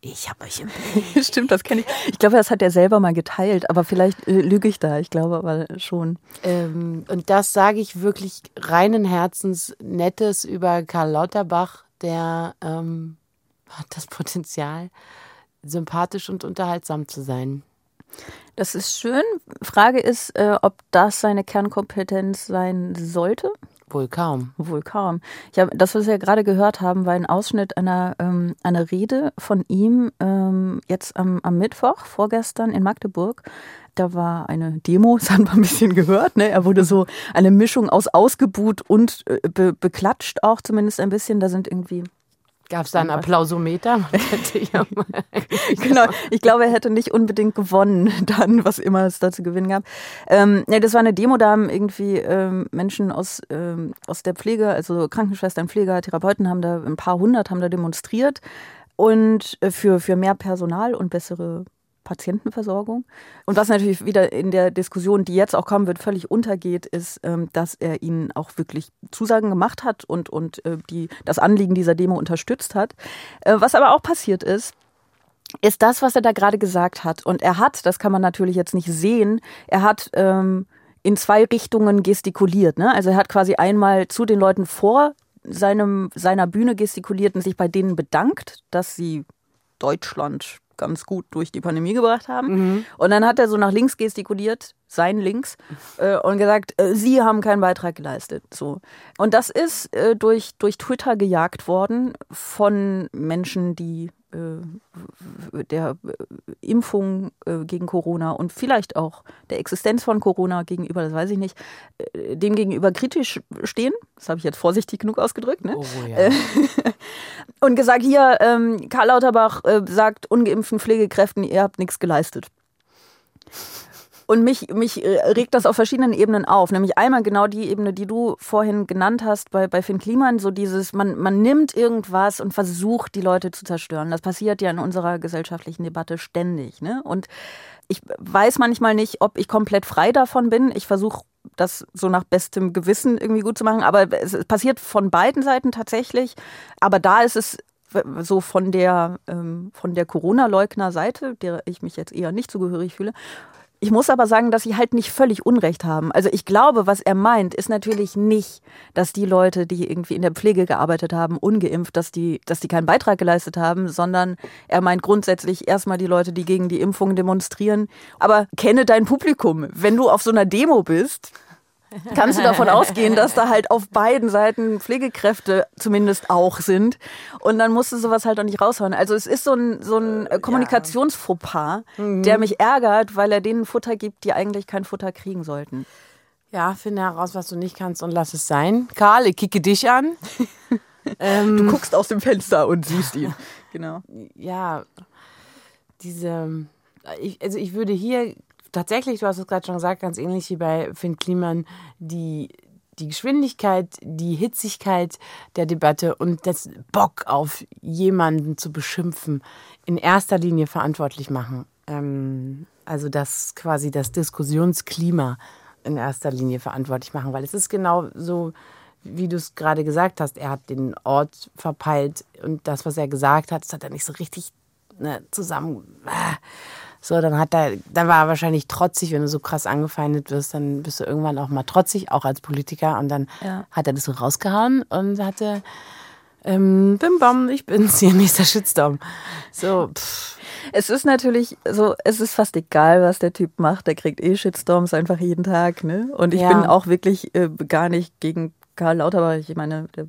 Ich habe euch im. Stimmt, das kenne ich. Ich glaube, das hat er selber mal geteilt, aber vielleicht äh, lüge ich da. Ich glaube aber schon. Ähm, und das sage ich wirklich reinen Herzens Nettes über Karl Lauterbach, der ähm, hat das Potenzial, sympathisch und unterhaltsam zu sein. Das ist schön. Frage ist, äh, ob das seine Kernkompetenz sein sollte. Wohl kaum. Wohl kaum. Ich hab, das, was wir gerade gehört haben, war ein Ausschnitt einer, ähm, einer Rede von ihm ähm, jetzt am, am Mittwoch, vorgestern in Magdeburg. Da war eine Demo, das haben wir ein bisschen gehört. Ne? Er wurde so eine Mischung aus ausgebuht und äh, be beklatscht auch zumindest ein bisschen. Da sind irgendwie Gab es da einen Applausometer? genau, ich glaube, er hätte nicht unbedingt gewonnen, dann, was immer es da zu gewinnen gab. Ähm, ja, das war eine Demo, da haben irgendwie ähm, Menschen aus, ähm, aus der Pflege, also Krankenschwestern, Pfleger, Therapeuten, haben da ein paar hundert haben da demonstriert und äh, für, für mehr Personal und bessere Patientenversorgung. Und was natürlich wieder in der Diskussion, die jetzt auch kommen wird, völlig untergeht, ist, ähm, dass er ihnen auch wirklich Zusagen gemacht hat und, und äh, die, das Anliegen dieser Demo unterstützt hat. Äh, was aber auch passiert ist, ist das, was er da gerade gesagt hat. Und er hat, das kann man natürlich jetzt nicht sehen, er hat ähm, in zwei Richtungen gestikuliert. Ne? Also er hat quasi einmal zu den Leuten vor seinem, seiner Bühne gestikuliert und sich bei denen bedankt, dass sie Deutschland ganz gut durch die Pandemie gebracht haben. Mhm. Und dann hat er so nach links gestikuliert, sein links, äh, und gesagt, äh, Sie haben keinen Beitrag geleistet. So. Und das ist äh, durch, durch Twitter gejagt worden von Menschen, die der äh, Impfung äh, gegen Corona und vielleicht auch der Existenz von Corona gegenüber, das weiß ich nicht, dem gegenüber kritisch stehen. Das habe ich jetzt vorsichtig genug ausgedrückt. Ne? Oh, ja. und gesagt, hier, ähm, Karl Lauterbach sagt ungeimpften Pflegekräften, ihr habt nichts geleistet. Und mich, mich äh, regt das auf verschiedenen Ebenen auf. Nämlich einmal genau die Ebene, die du vorhin genannt hast bei, bei Finn Kliman, so dieses, man, man nimmt irgendwas und versucht, die Leute zu zerstören. Das passiert ja in unserer gesellschaftlichen Debatte ständig. Ne? Und ich weiß manchmal nicht, ob ich komplett frei davon bin. Ich versuche das so nach bestem Gewissen irgendwie gut zu machen. Aber es passiert von beiden Seiten tatsächlich. Aber da ist es so von der, ähm, von der Corona-Leugner-Seite, der ich mich jetzt eher nicht zugehörig fühle, ich muss aber sagen, dass sie halt nicht völlig Unrecht haben. Also ich glaube, was er meint, ist natürlich nicht, dass die Leute, die irgendwie in der Pflege gearbeitet haben, ungeimpft, dass die, dass die keinen Beitrag geleistet haben, sondern er meint grundsätzlich erstmal die Leute, die gegen die Impfung demonstrieren. Aber kenne dein Publikum. Wenn du auf so einer Demo bist, kannst du davon ausgehen, dass da halt auf beiden Seiten Pflegekräfte zumindest auch sind. Und dann musst du sowas halt auch nicht raushauen. Also es ist so ein, so ein Kommunikationsfauxpas, mhm. der mich ärgert, weil er denen Futter gibt, die eigentlich kein Futter kriegen sollten. Ja, finde heraus, was du nicht kannst und lass es sein. Karl, ich kicke dich an. ähm, du guckst aus dem Fenster und siehst ihn. Genau. Ja, diese, ich, also ich würde hier tatsächlich, du hast es gerade schon gesagt, ganz ähnlich wie bei Finn Kliman, die, die Geschwindigkeit, die Hitzigkeit der Debatte und das Bock auf jemanden zu beschimpfen, in erster Linie verantwortlich machen. Ähm, also das quasi das Diskussionsklima in erster Linie verantwortlich machen, weil es ist genau so, wie du es gerade gesagt hast, er hat den Ort verpeilt und das, was er gesagt hat, das hat er nicht so richtig ne, zusammen. Äh, so, dann hat er, dann war er wahrscheinlich trotzig, wenn du so krass angefeindet wirst, dann bist du irgendwann auch mal trotzig, auch als Politiker. Und dann ja. hat er das so rausgehauen und hatte, ähm, bim bam, ich bin's, hier nächster Shitstorm. So, pff. Es ist natürlich so, es ist fast egal, was der Typ macht. Der kriegt eh Shitstorms einfach jeden Tag, ne? Und ich ja. bin auch wirklich äh, gar nicht gegen Karl Lauterbach, ich meine, der,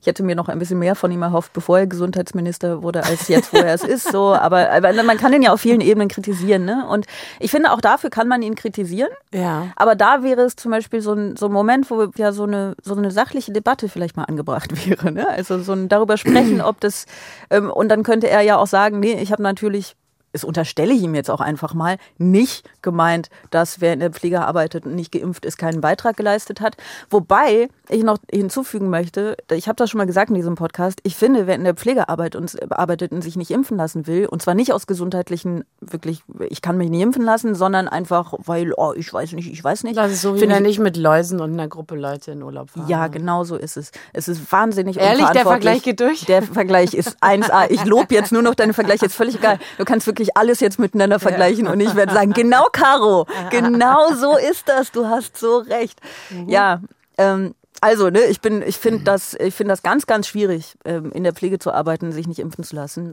ich hätte mir noch ein bisschen mehr von ihm erhofft, bevor er Gesundheitsminister wurde, als jetzt, wo er es ist. So, aber, aber man kann ihn ja auf vielen Ebenen kritisieren, ne? Und ich finde, auch dafür kann man ihn kritisieren. Ja. Aber da wäre es zum Beispiel so ein, so ein Moment, wo ja so eine, so eine sachliche Debatte vielleicht mal angebracht wäre, ne? Also so ein darüber sprechen, ob das, ähm, und dann könnte er ja auch sagen, nee, ich habe natürlich das unterstelle ich ihm jetzt auch einfach mal, nicht gemeint, dass wer in der Pflege arbeitet und nicht geimpft ist, keinen Beitrag geleistet hat. Wobei ich noch hinzufügen möchte, ich habe das schon mal gesagt in diesem Podcast, ich finde, wer in der Pflege arbeitet und, arbeitet und sich nicht impfen lassen will, und zwar nicht aus gesundheitlichen, wirklich, ich kann mich nicht impfen lassen, sondern einfach, weil, oh, ich weiß nicht, ich weiß nicht. Das ist so, wie Finde nicht mit Läusen und einer Gruppe Leute in Urlaub fahren. ja, genau so ist es. Es ist wahnsinnig Ehrlich, der. Vergleich geht durch? Der Vergleich ist 1A. Ich lobe jetzt nur noch deine Vergleiche, ist völlig egal. Du kannst wirklich alles jetzt miteinander vergleichen und ich werde sagen, genau, Caro, genau so ist das. Du hast so recht. Ja, ähm, also, ne, ich bin, ich finde das, ich finde das ganz, ganz schwierig, ähm, in der Pflege zu arbeiten, sich nicht impfen zu lassen.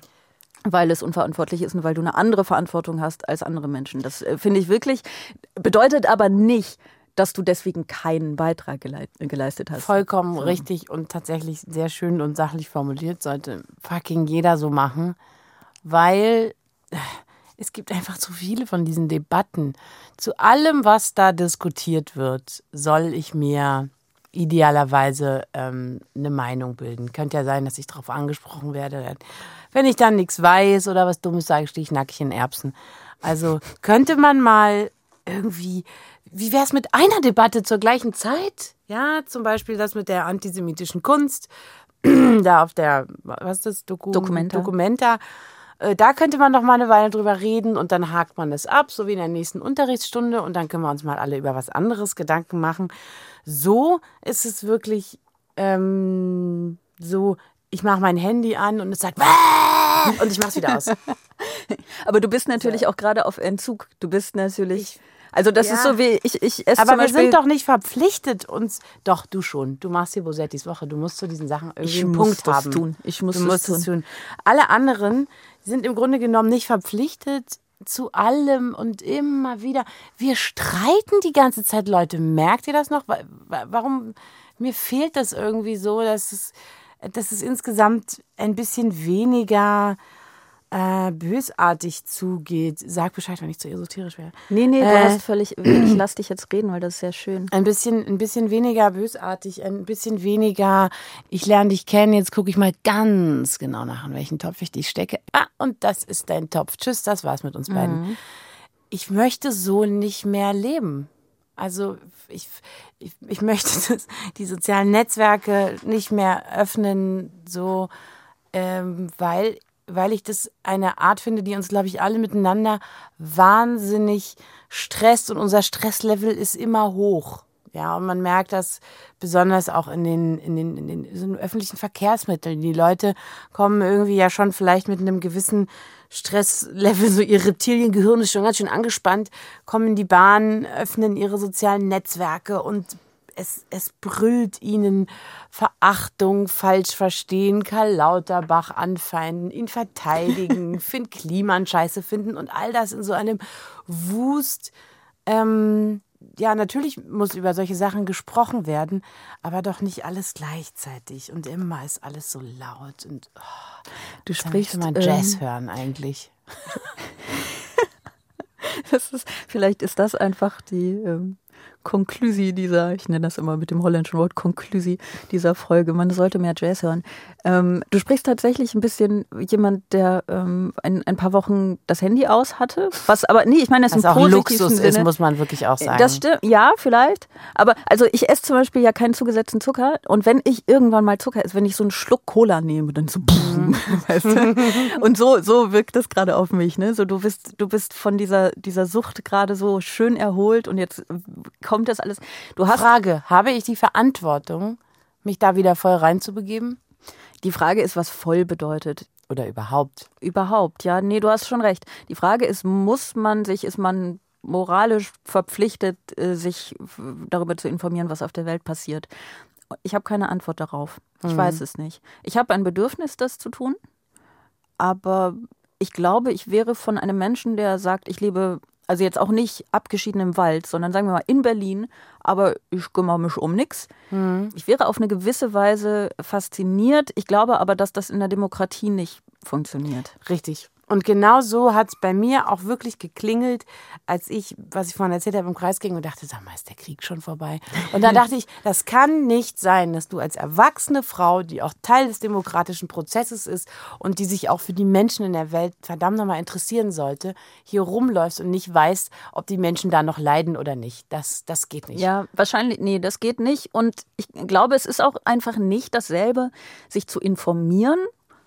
Weil es unverantwortlich ist und weil du eine andere Verantwortung hast als andere Menschen. Das äh, finde ich wirklich, bedeutet aber nicht, dass du deswegen keinen Beitrag geleistet hast. Vollkommen richtig und tatsächlich sehr schön und sachlich formuliert, sollte fucking jeder so machen, weil es gibt einfach zu viele von diesen Debatten. Zu allem, was da diskutiert wird, soll ich mir idealerweise ähm, eine Meinung bilden. Könnte ja sein, dass ich darauf angesprochen werde. Wenn ich dann nichts weiß oder was Dummes sage, stehe ich nackig in Erbsen. Also könnte man mal irgendwie, wie wäre es mit einer Debatte zur gleichen Zeit? Ja, zum Beispiel das mit der antisemitischen Kunst, da auf der, was ist das, Doku Documenta. Documenta. Äh, Da könnte man noch mal eine Weile drüber reden und dann hakt man das ab, so wie in der nächsten Unterrichtsstunde und dann können wir uns mal alle über was anderes Gedanken machen. So ist es wirklich ähm, so, ich mache mein Handy an und es sagt und ich mache es wieder aus. Aber du bist natürlich auch gerade auf Entzug. Du bist natürlich. Also das Ja. ist so wie ich, ich esse Aber wir sind doch nicht verpflichtet, uns. Doch, du schon. Du machst hier Bosettis Woche. Du musst zu diesen Sachen irgendwie Ich einen muss Punkt das haben. tun. Ich muss du musst es tun. Alle anderen sind im Grunde genommen nicht verpflichtet zu allem und immer wieder. Wir streiten die ganze Zeit, Leute. Merkt ihr das noch? Wa- wa- Warum? Mir fehlt das irgendwie so, dass es, dass es insgesamt ein bisschen weniger äh, bösartig zugeht. Sag Bescheid, wenn ich zu esoterisch wäre. Nee, nee, du Äh, hast völlig. Ich lass dich jetzt reden, weil das ist sehr schön. ein bisschen, ein bisschen weniger bösartig, ein bisschen weniger, ich lerne dich kennen, jetzt gucke ich mal ganz genau nach, in welchen Topf ich dich stecke. Ah, und das ist dein Topf. Tschüss, das war's mit uns beiden. Ich möchte so nicht mehr leben. Also ich, ich, ich möchte das, die sozialen Netzwerke nicht mehr öffnen, so, ähm, weil, weil ich das eine Art finde, die uns, glaube ich, alle miteinander wahnsinnig stresst und unser Stresslevel ist immer hoch. Ja, und man merkt das besonders auch in den, in den, in den, in öffentlichen Verkehrsmitteln. Die Leute kommen irgendwie ja schon vielleicht mit einem gewissen Stresslevel, so ihr Reptiliengehirn ist schon ganz schön angespannt, kommen in die Bahn, öffnen ihre sozialen Netzwerke und es, es brüllt ihnen Verachtung, falsch verstehen, Karl Lauterbach anfeinden, ihn verteidigen, Finn Kliman scheiße finden und all das in so einem Wust. Ähm, ja, natürlich muss über solche Sachen gesprochen werden, aber doch nicht alles gleichzeitig und immer ist alles so laut und oh, Du sprichst. man Jazz ähm, hören eigentlich. das ist, vielleicht ist das einfach die ähm, Konklusi dieser, ich nenne das immer mit dem holländischen Wort Konklusi dieser Folge. Man sollte mehr Jazz hören. Ähm, du sprichst tatsächlich ein bisschen wie jemand, der ähm, ein, ein paar Wochen das Handy aus hatte. Was aber, nee, ich meine das Was im auch Luxus Sinne. ist, muss man wirklich auch sagen. Das stimmt, ja, vielleicht. Aber also ich esse zum Beispiel ja keinen zugesetzten Zucker. Und wenn ich irgendwann mal Zucker esse, wenn ich so einen Schluck Cola nehme, dann so boom, weißt du? Und so, so wirkt das gerade auf mich. Ne? So, du bist, du bist von dieser, dieser Sucht gerade so schön erholt und jetzt kommt das alles. Du hast Frage, habe ich die Verantwortung, mich da wieder voll reinzubegeben? die Frage ist, was voll bedeutet. Oder überhaupt? Überhaupt, ja, nee, du hast schon recht. Die Frage ist, muss man sich, ist man moralisch verpflichtet, äh, sich darüber zu informieren, was auf der Welt passiert? Ich habe keine Antwort darauf. Ich weiß es nicht. Ich habe ein Bedürfnis, das zu tun, aber ich glaube, ich wäre von einem Menschen, der sagt, ich lebe, also jetzt auch nicht abgeschieden im Wald, sondern sagen wir mal in Berlin, aber ich kümmere mich um nichts. Ich wäre auf eine gewisse Weise fasziniert. Ich glaube aber, dass das in der Demokratie nicht funktioniert. Richtig. Und genau so hat es bei mir auch wirklich geklingelt, als ich, was ich vorhin erzählt habe, im Kreis ging und dachte, sag mal, ist der Krieg schon vorbei? Und dann dachte ich, das kann nicht sein, dass du als erwachsene Frau, die auch Teil des demokratischen Prozesses ist und die sich auch für die Menschen in der Welt verdammt nochmal interessieren sollte, hier rumläufst und nicht weißt, ob die Menschen da noch leiden oder nicht. Das, das geht nicht. Ja, wahrscheinlich, nee, das geht nicht. Und ich glaube, es ist auch einfach nicht dasselbe, sich zu informieren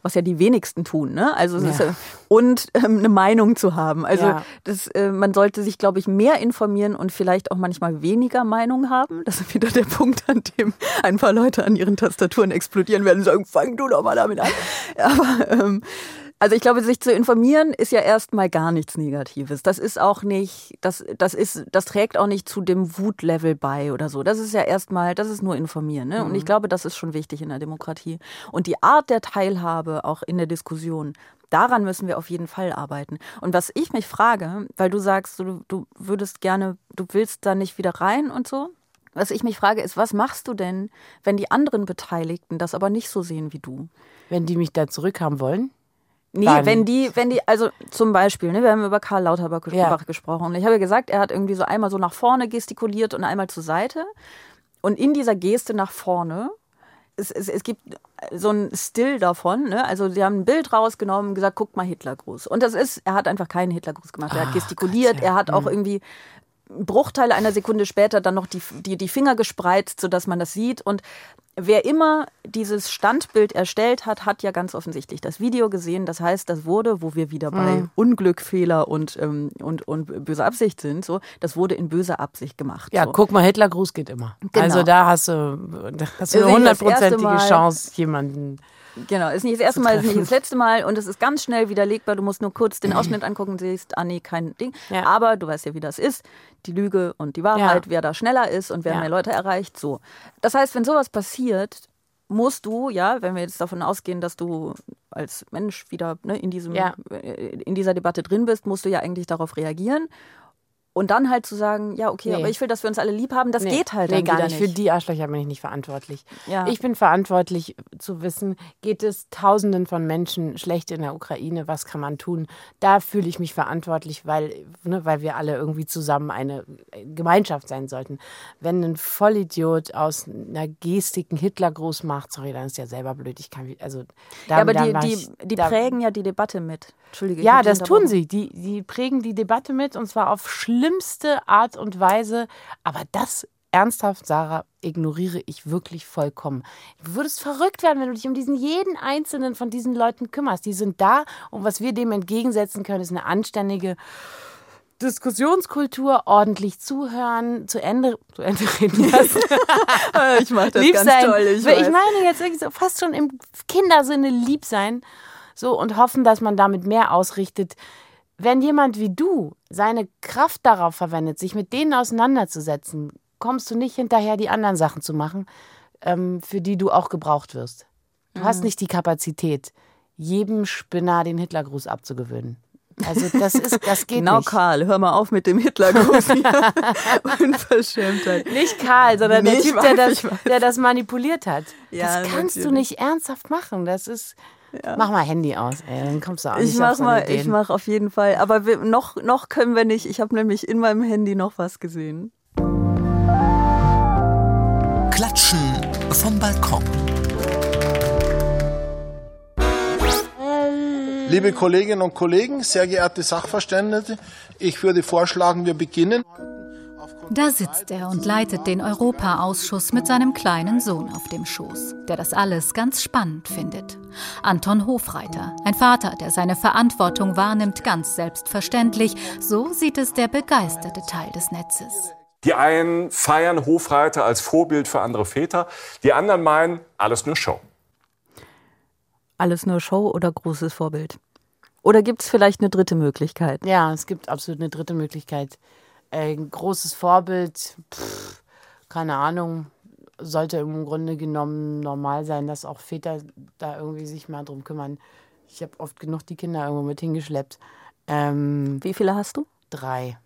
was ja die wenigsten tun, ne? Also Ja. ist, äh, und ähm, eine Meinung zu haben. Also Ja. das, äh, man sollte sich, glaube ich, mehr informieren und vielleicht auch manchmal weniger Meinung haben. Das ist wieder der Punkt, an dem ein paar Leute an ihren Tastaturen explodieren werden und sagen, fang du doch mal damit an. Aber ähm, also ich glaube, sich zu informieren ist ja erstmal gar nichts Negatives. Das ist auch nicht, das, das ist, das trägt auch nicht zu dem Wutlevel bei oder so. Das ist ja erstmal, das ist nur informieren. Ne? Und ich glaube, das ist schon wichtig in der Demokratie. Und die Art der Teilhabe auch in der Diskussion, daran müssen wir auf jeden Fall arbeiten. Und was ich mich frage, weil du sagst, du, du würdest gerne, du willst da nicht wieder rein und so. Was ich mich frage, ist, was machst du denn, wenn die anderen Beteiligten das aber nicht so sehen wie du? Wenn die mich da zurückhaben wollen? Nee, wenn die, wenn die, also zum Beispiel, ne, wir haben über Karl Lauterbach Ja. Gesprochen und ich habe ja gesagt, er hat irgendwie so einmal so nach vorne gestikuliert und einmal zur Seite. Und in dieser Geste nach vorne, es, es, es gibt so ein Still davon, ne? Also sie haben ein Bild rausgenommen und gesagt, guck mal Hitlergruß. Und das ist, er hat einfach keinen Hitlergruß gemacht. Er hat gestikuliert, er hat auch irgendwie Bruchteile einer Sekunde später dann noch die, die, die Finger gespreizt, sodass man das sieht. Und wer immer dieses Standbild erstellt hat, hat ja ganz offensichtlich das Video gesehen. Das heißt, das wurde, wo wir wieder bei Unglück, Fehler und, ähm, und, und böser Absicht sind, so, das wurde in böser Absicht gemacht. Ja, so. guck mal, Hitlergruß geht immer. Genau. Also da hast du, da hast du eine hundertprozentige. Chance, jemanden. Genau, ist nicht das erste Mal, ist nicht das letzte Mal und es ist ganz schnell widerlegbar. Du musst nur kurz den Ausschnitt angucken und siehst, ah nee, kein Ding. Ja. Aber du weißt ja, wie das ist. Die Lüge und die Wahrheit, Ja. wer da schneller ist und wer Ja. mehr Leute erreicht. So. Das heißt, wenn sowas passiert, musst du, ja, wenn wir jetzt davon ausgehen, dass du als Mensch wieder ne, in, diesem, äh, in dieser Debatte drin bist, musst du ja eigentlich darauf reagieren. Und dann halt zu sagen, ja, okay, Nee. aber ich will, dass wir uns alle lieb haben, das Nee, geht halt nee, dann gar nicht. Für die Arschlöcher bin ich nicht verantwortlich. Ja. Ich bin verantwortlich zu wissen, geht es Tausenden von Menschen schlecht in der Ukraine, was kann man tun? Da fühle ich mich verantwortlich, weil, ne, weil wir alle irgendwie zusammen eine Gemeinschaft sein sollten. Wenn ein Vollidiot aus einer Gestik einen Hitler groß macht, sorry, dann ist ja selber blöd. Ich kann, also, da, Ja, aber die, die, ich- die da- prägen ja die Debatte mit. Entschuldige. ja, das tun sie. Die, die prägen die Debatte mit und zwar auf schlimmste Art und Weise. Aber das ernsthaft, Sarah, ignoriere ich wirklich vollkommen. Du würdest verrückt werden, wenn du dich um diesen jeden einzelnen von diesen Leuten kümmerst. Die sind da und was wir dem entgegensetzen können, ist eine anständige Diskussionskultur, ordentlich zuhören, zu Ende, zu Ende reden lassen. Ich mach das lieb ganz sein. toll. Ich, ich weiß. meine jetzt wirklich so fast schon im Kindersinne lieb sein. So und hoffen, dass man damit mehr ausrichtet. Wenn jemand wie du seine Kraft darauf verwendet, sich mit denen auseinanderzusetzen, kommst du nicht hinterher, die anderen Sachen zu machen, ähm, für die du auch gebraucht wirst. Du Mhm. hast nicht die Kapazität, jedem Spinner den Hitlergruß abzugewöhnen. Also das ist, das geht Genau, nicht. Karl, hör mal auf mit dem Hitlergruß. Unverschämtheit. Nicht Karl, sondern der Nee, ich Typ, der weiß, das, ich weiß. der das manipuliert hat. Ja, das kannst du natürlich. nicht ernsthaft machen. Das ist. Mach mal Handy aus, ey, dann kommst du auch Ich nicht mach mal, ich mach auf jeden Fall. Aber wir, noch, noch können wir nicht. Ich habe nämlich in meinem Handy noch was gesehen. Klatschen vom Balkon. Liebe Kolleginnen und Kollegen, sehr geehrte Sachverständige, ich würde vorschlagen, wir beginnen. Da sitzt er und leitet den Europaausschuss mit seinem kleinen Sohn auf dem Schoß, der das alles ganz spannend findet. Anton Hofreiter, ein Vater, der seine Verantwortung wahrnimmt, ganz selbstverständlich. So sieht es der begeisterte Teil des Netzes. Die einen feiern Hofreiter als Vorbild für andere Väter, die anderen meinen, alles nur Show. Alles nur Show oder großes Vorbild? Oder gibt es vielleicht eine dritte Möglichkeit? Ja, es gibt absolut eine dritte Möglichkeit. Ein großes Vorbild, pff, keine Ahnung, sollte im Grunde genommen normal sein, dass auch Väter da irgendwie sich mal drum kümmern. Ich habe oft genug die Kinder irgendwo mit hingeschleppt. Ähm, Wie viele hast du? drei.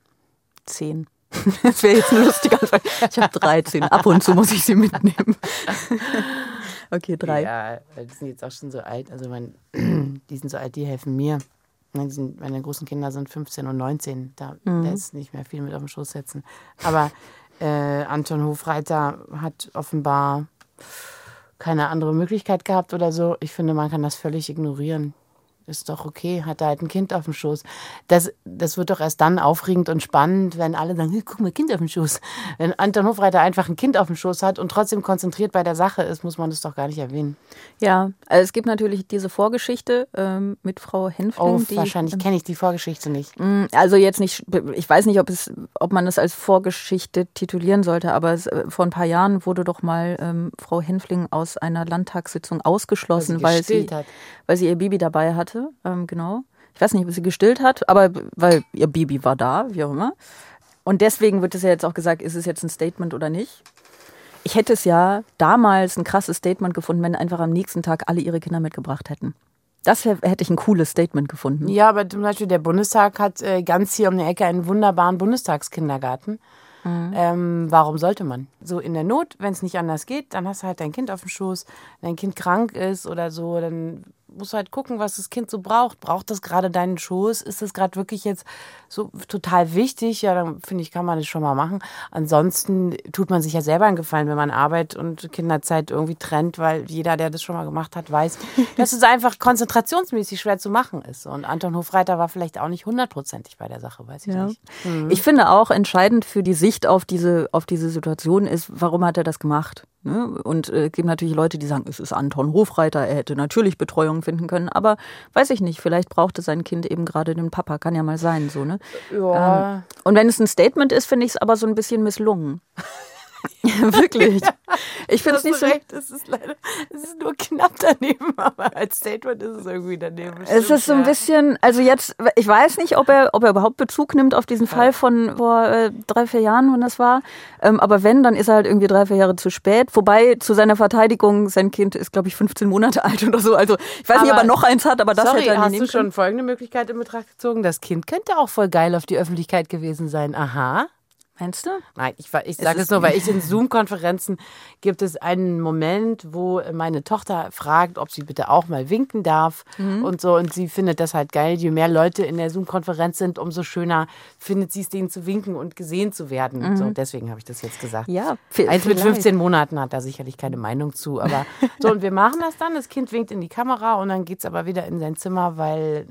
Zehn. Das wäre jetzt ein lustiger Anfang. Ich habe 13. Ab und zu muss ich sie mitnehmen. Okay, drei. Ja, die sind jetzt auch schon so alt. Also mein, die sind so alt, die helfen mir. Ne, die sind, meine großen Kinder sind 15 und 19. Da, Mhm. da ist nicht mehr viel mit auf den Schoß setzen. Aber äh, Anton Hofreiter hat offenbar keine andere Möglichkeit gehabt oder so. Ich finde, man kann das völlig ignorieren. Ist doch okay, hat da halt ein Kind auf dem Schoß. Das, das wird doch erst dann aufregend und spannend, wenn alle sagen, "Hey, guck mal, Kind auf dem Schoß. Wenn Anton Hofreiter einfach ein Kind auf dem Schoß hat und trotzdem konzentriert bei der Sache ist, muss man das doch gar nicht erwähnen. Ja, also es gibt natürlich diese Vorgeschichte ähm, mit Frau Henfling. Oh, die, wahrscheinlich ähm, kenne ich die Vorgeschichte nicht. Mm, Also jetzt nicht, ich weiß nicht, ob es, ob man es als Vorgeschichte titulieren sollte, aber es, äh, vor ein paar Jahren wurde doch mal ähm, Frau Henfling aus einer Landtagssitzung ausgeschlossen, Weil weil sie sie, gestillt hat. weil sie ihr Baby dabei hatte. Ähm, genau. Ich weiß nicht, ob sie gestillt hat, aber weil ihr Baby war da, wie auch immer. Und deswegen wird es ja jetzt auch gesagt, ist es jetzt ein Statement oder nicht? Ich hätte es ja damals ein krasses Statement gefunden, wenn einfach am nächsten Tag alle ihre Kinder mitgebracht hätten. Das hätte ich ein cooles Statement gefunden. Ja, aber zum Beispiel der Bundestag hat äh, ganz hier um die Ecke einen wunderbaren Bundestagskindergarten. Ähm, warum sollte man? So in der Not, wenn es nicht anders geht, dann hast du halt dein Kind auf dem Schoß. Wenn dein Kind krank ist oder so, dann musst halt gucken, was das Kind so braucht. Braucht das gerade deinen Schoß? Ist das gerade wirklich jetzt so total wichtig? Ja, dann finde ich, kann man das schon mal machen. Ansonsten tut man sich ja selber einen Gefallen, wenn man Arbeit und Kinderzeit irgendwie trennt, weil jeder, der das schon mal gemacht hat, weiß, dass es einfach konzentrationsmäßig schwer zu machen ist. Und Anton Hofreiter war vielleicht auch nicht hundertprozentig bei der Sache, weiß ich Ja. nicht. Ich finde auch entscheidend für die Sicht auf diese, auf diese Situation ist, warum hat er das gemacht? Ne? Und äh, es gibt natürlich Leute, die sagen, es ist Anton Hofreiter, er hätte natürlich Betreuung finden können, aber weiß ich nicht, vielleicht brauchte sein Kind eben gerade den Papa, kann ja mal sein, so, ne? Ja. Ähm, und wenn es ein Statement ist, finde ich es aber so ein bisschen misslungen. Wirklich. Ich finde es nicht so. recht, es ist leider, es ist nur knapp daneben, aber als Statement ist es irgendwie daneben. Es Stimmt, ist so ein bisschen, also jetzt, ich weiß nicht, ob er, ob er überhaupt Bezug nimmt auf diesen Fall von vor äh, drei, vier Jahren, wann das war. Ähm, aber wenn, dann ist er halt irgendwie drei, vier Jahre zu spät. Wobei zu seiner Verteidigung, sein Kind ist, glaube ich, 15 Monate alt oder so. Also ich weiß nicht, ob Aber- er noch eins hat, aber das Sorry, hätte er hast du schon können. folgende Möglichkeit in Betracht gezogen? Das Kind könnte auch voll geil auf die Öffentlichkeit gewesen sein. Aha. Meinst du? Nein, ich, ich sage es nur, weil ich in Zoom-Konferenzen gibt es einen Moment, wo meine Tochter fragt, ob sie bitte auch mal winken darf Mhm. und so. Und sie findet das halt geil. Je mehr Leute in der Zoom-Konferenz sind, umso schöner findet sie es, denen zu winken und gesehen zu werden. Mhm. So, deswegen habe ich das jetzt gesagt. Ja, Eins mit vielleicht. 15 Monaten hat da sicherlich keine Meinung zu. Aber so, und wir machen das dann. Das Kind winkt in die Kamera und dann geht es aber wieder in sein Zimmer, weil,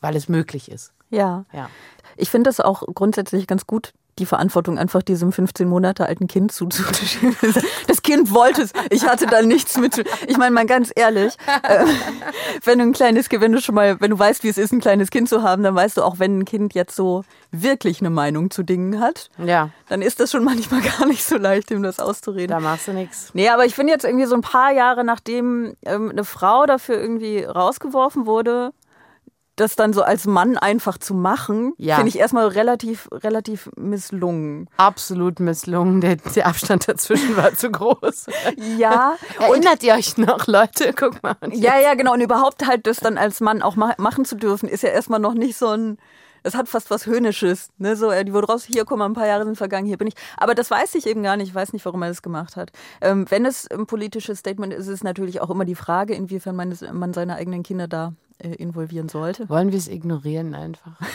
weil es möglich ist. Ja. Ja. Ich finde das auch grundsätzlich ganz gut, die Verantwortung einfach diesem 15 Monate alten Kind zuzuschieben. Das Kind wollte es. Ich hatte da nichts mit. Ich meine mal ganz ehrlich, äh, wenn du ein kleines Kind, wenn du schon mal, wenn du weißt, wie es ist, ein kleines Kind zu haben, dann weißt du auch, wenn ein Kind jetzt so wirklich eine Meinung zu Dingen hat, Ja. dann ist das schon manchmal gar nicht so leicht, ihm das auszureden. Da machst du nichts. Nee, aber ich finde jetzt irgendwie so ein paar Jahre nachdem ähm, eine Frau dafür irgendwie rausgeworfen wurde, das dann so als Mann einfach zu machen, Ja. finde ich erstmal relativ, relativ misslungen. Absolut misslungen. Der, der Abstand dazwischen war zu groß. Ja, Erinnert ihr euch noch, Leute? Guck mal. Und ja, ja, genau. Und überhaupt halt das dann als Mann auch ma machen zu dürfen, ist ja erstmal noch nicht so ein. Es hat fast was Höhnisches. Ne? So, äh, die wurde raus, hier, guck mal, ein paar Jahre sind vergangen, hier bin ich. Aber das weiß ich eben gar nicht. Ich weiß nicht, warum er das gemacht hat. Ähm, wenn es ein politisches Statement ist, ist es natürlich auch immer die Frage, inwiefern man, es, man seine eigenen Kinder da äh, involvieren sollte. Wollen wir es ignorieren einfach?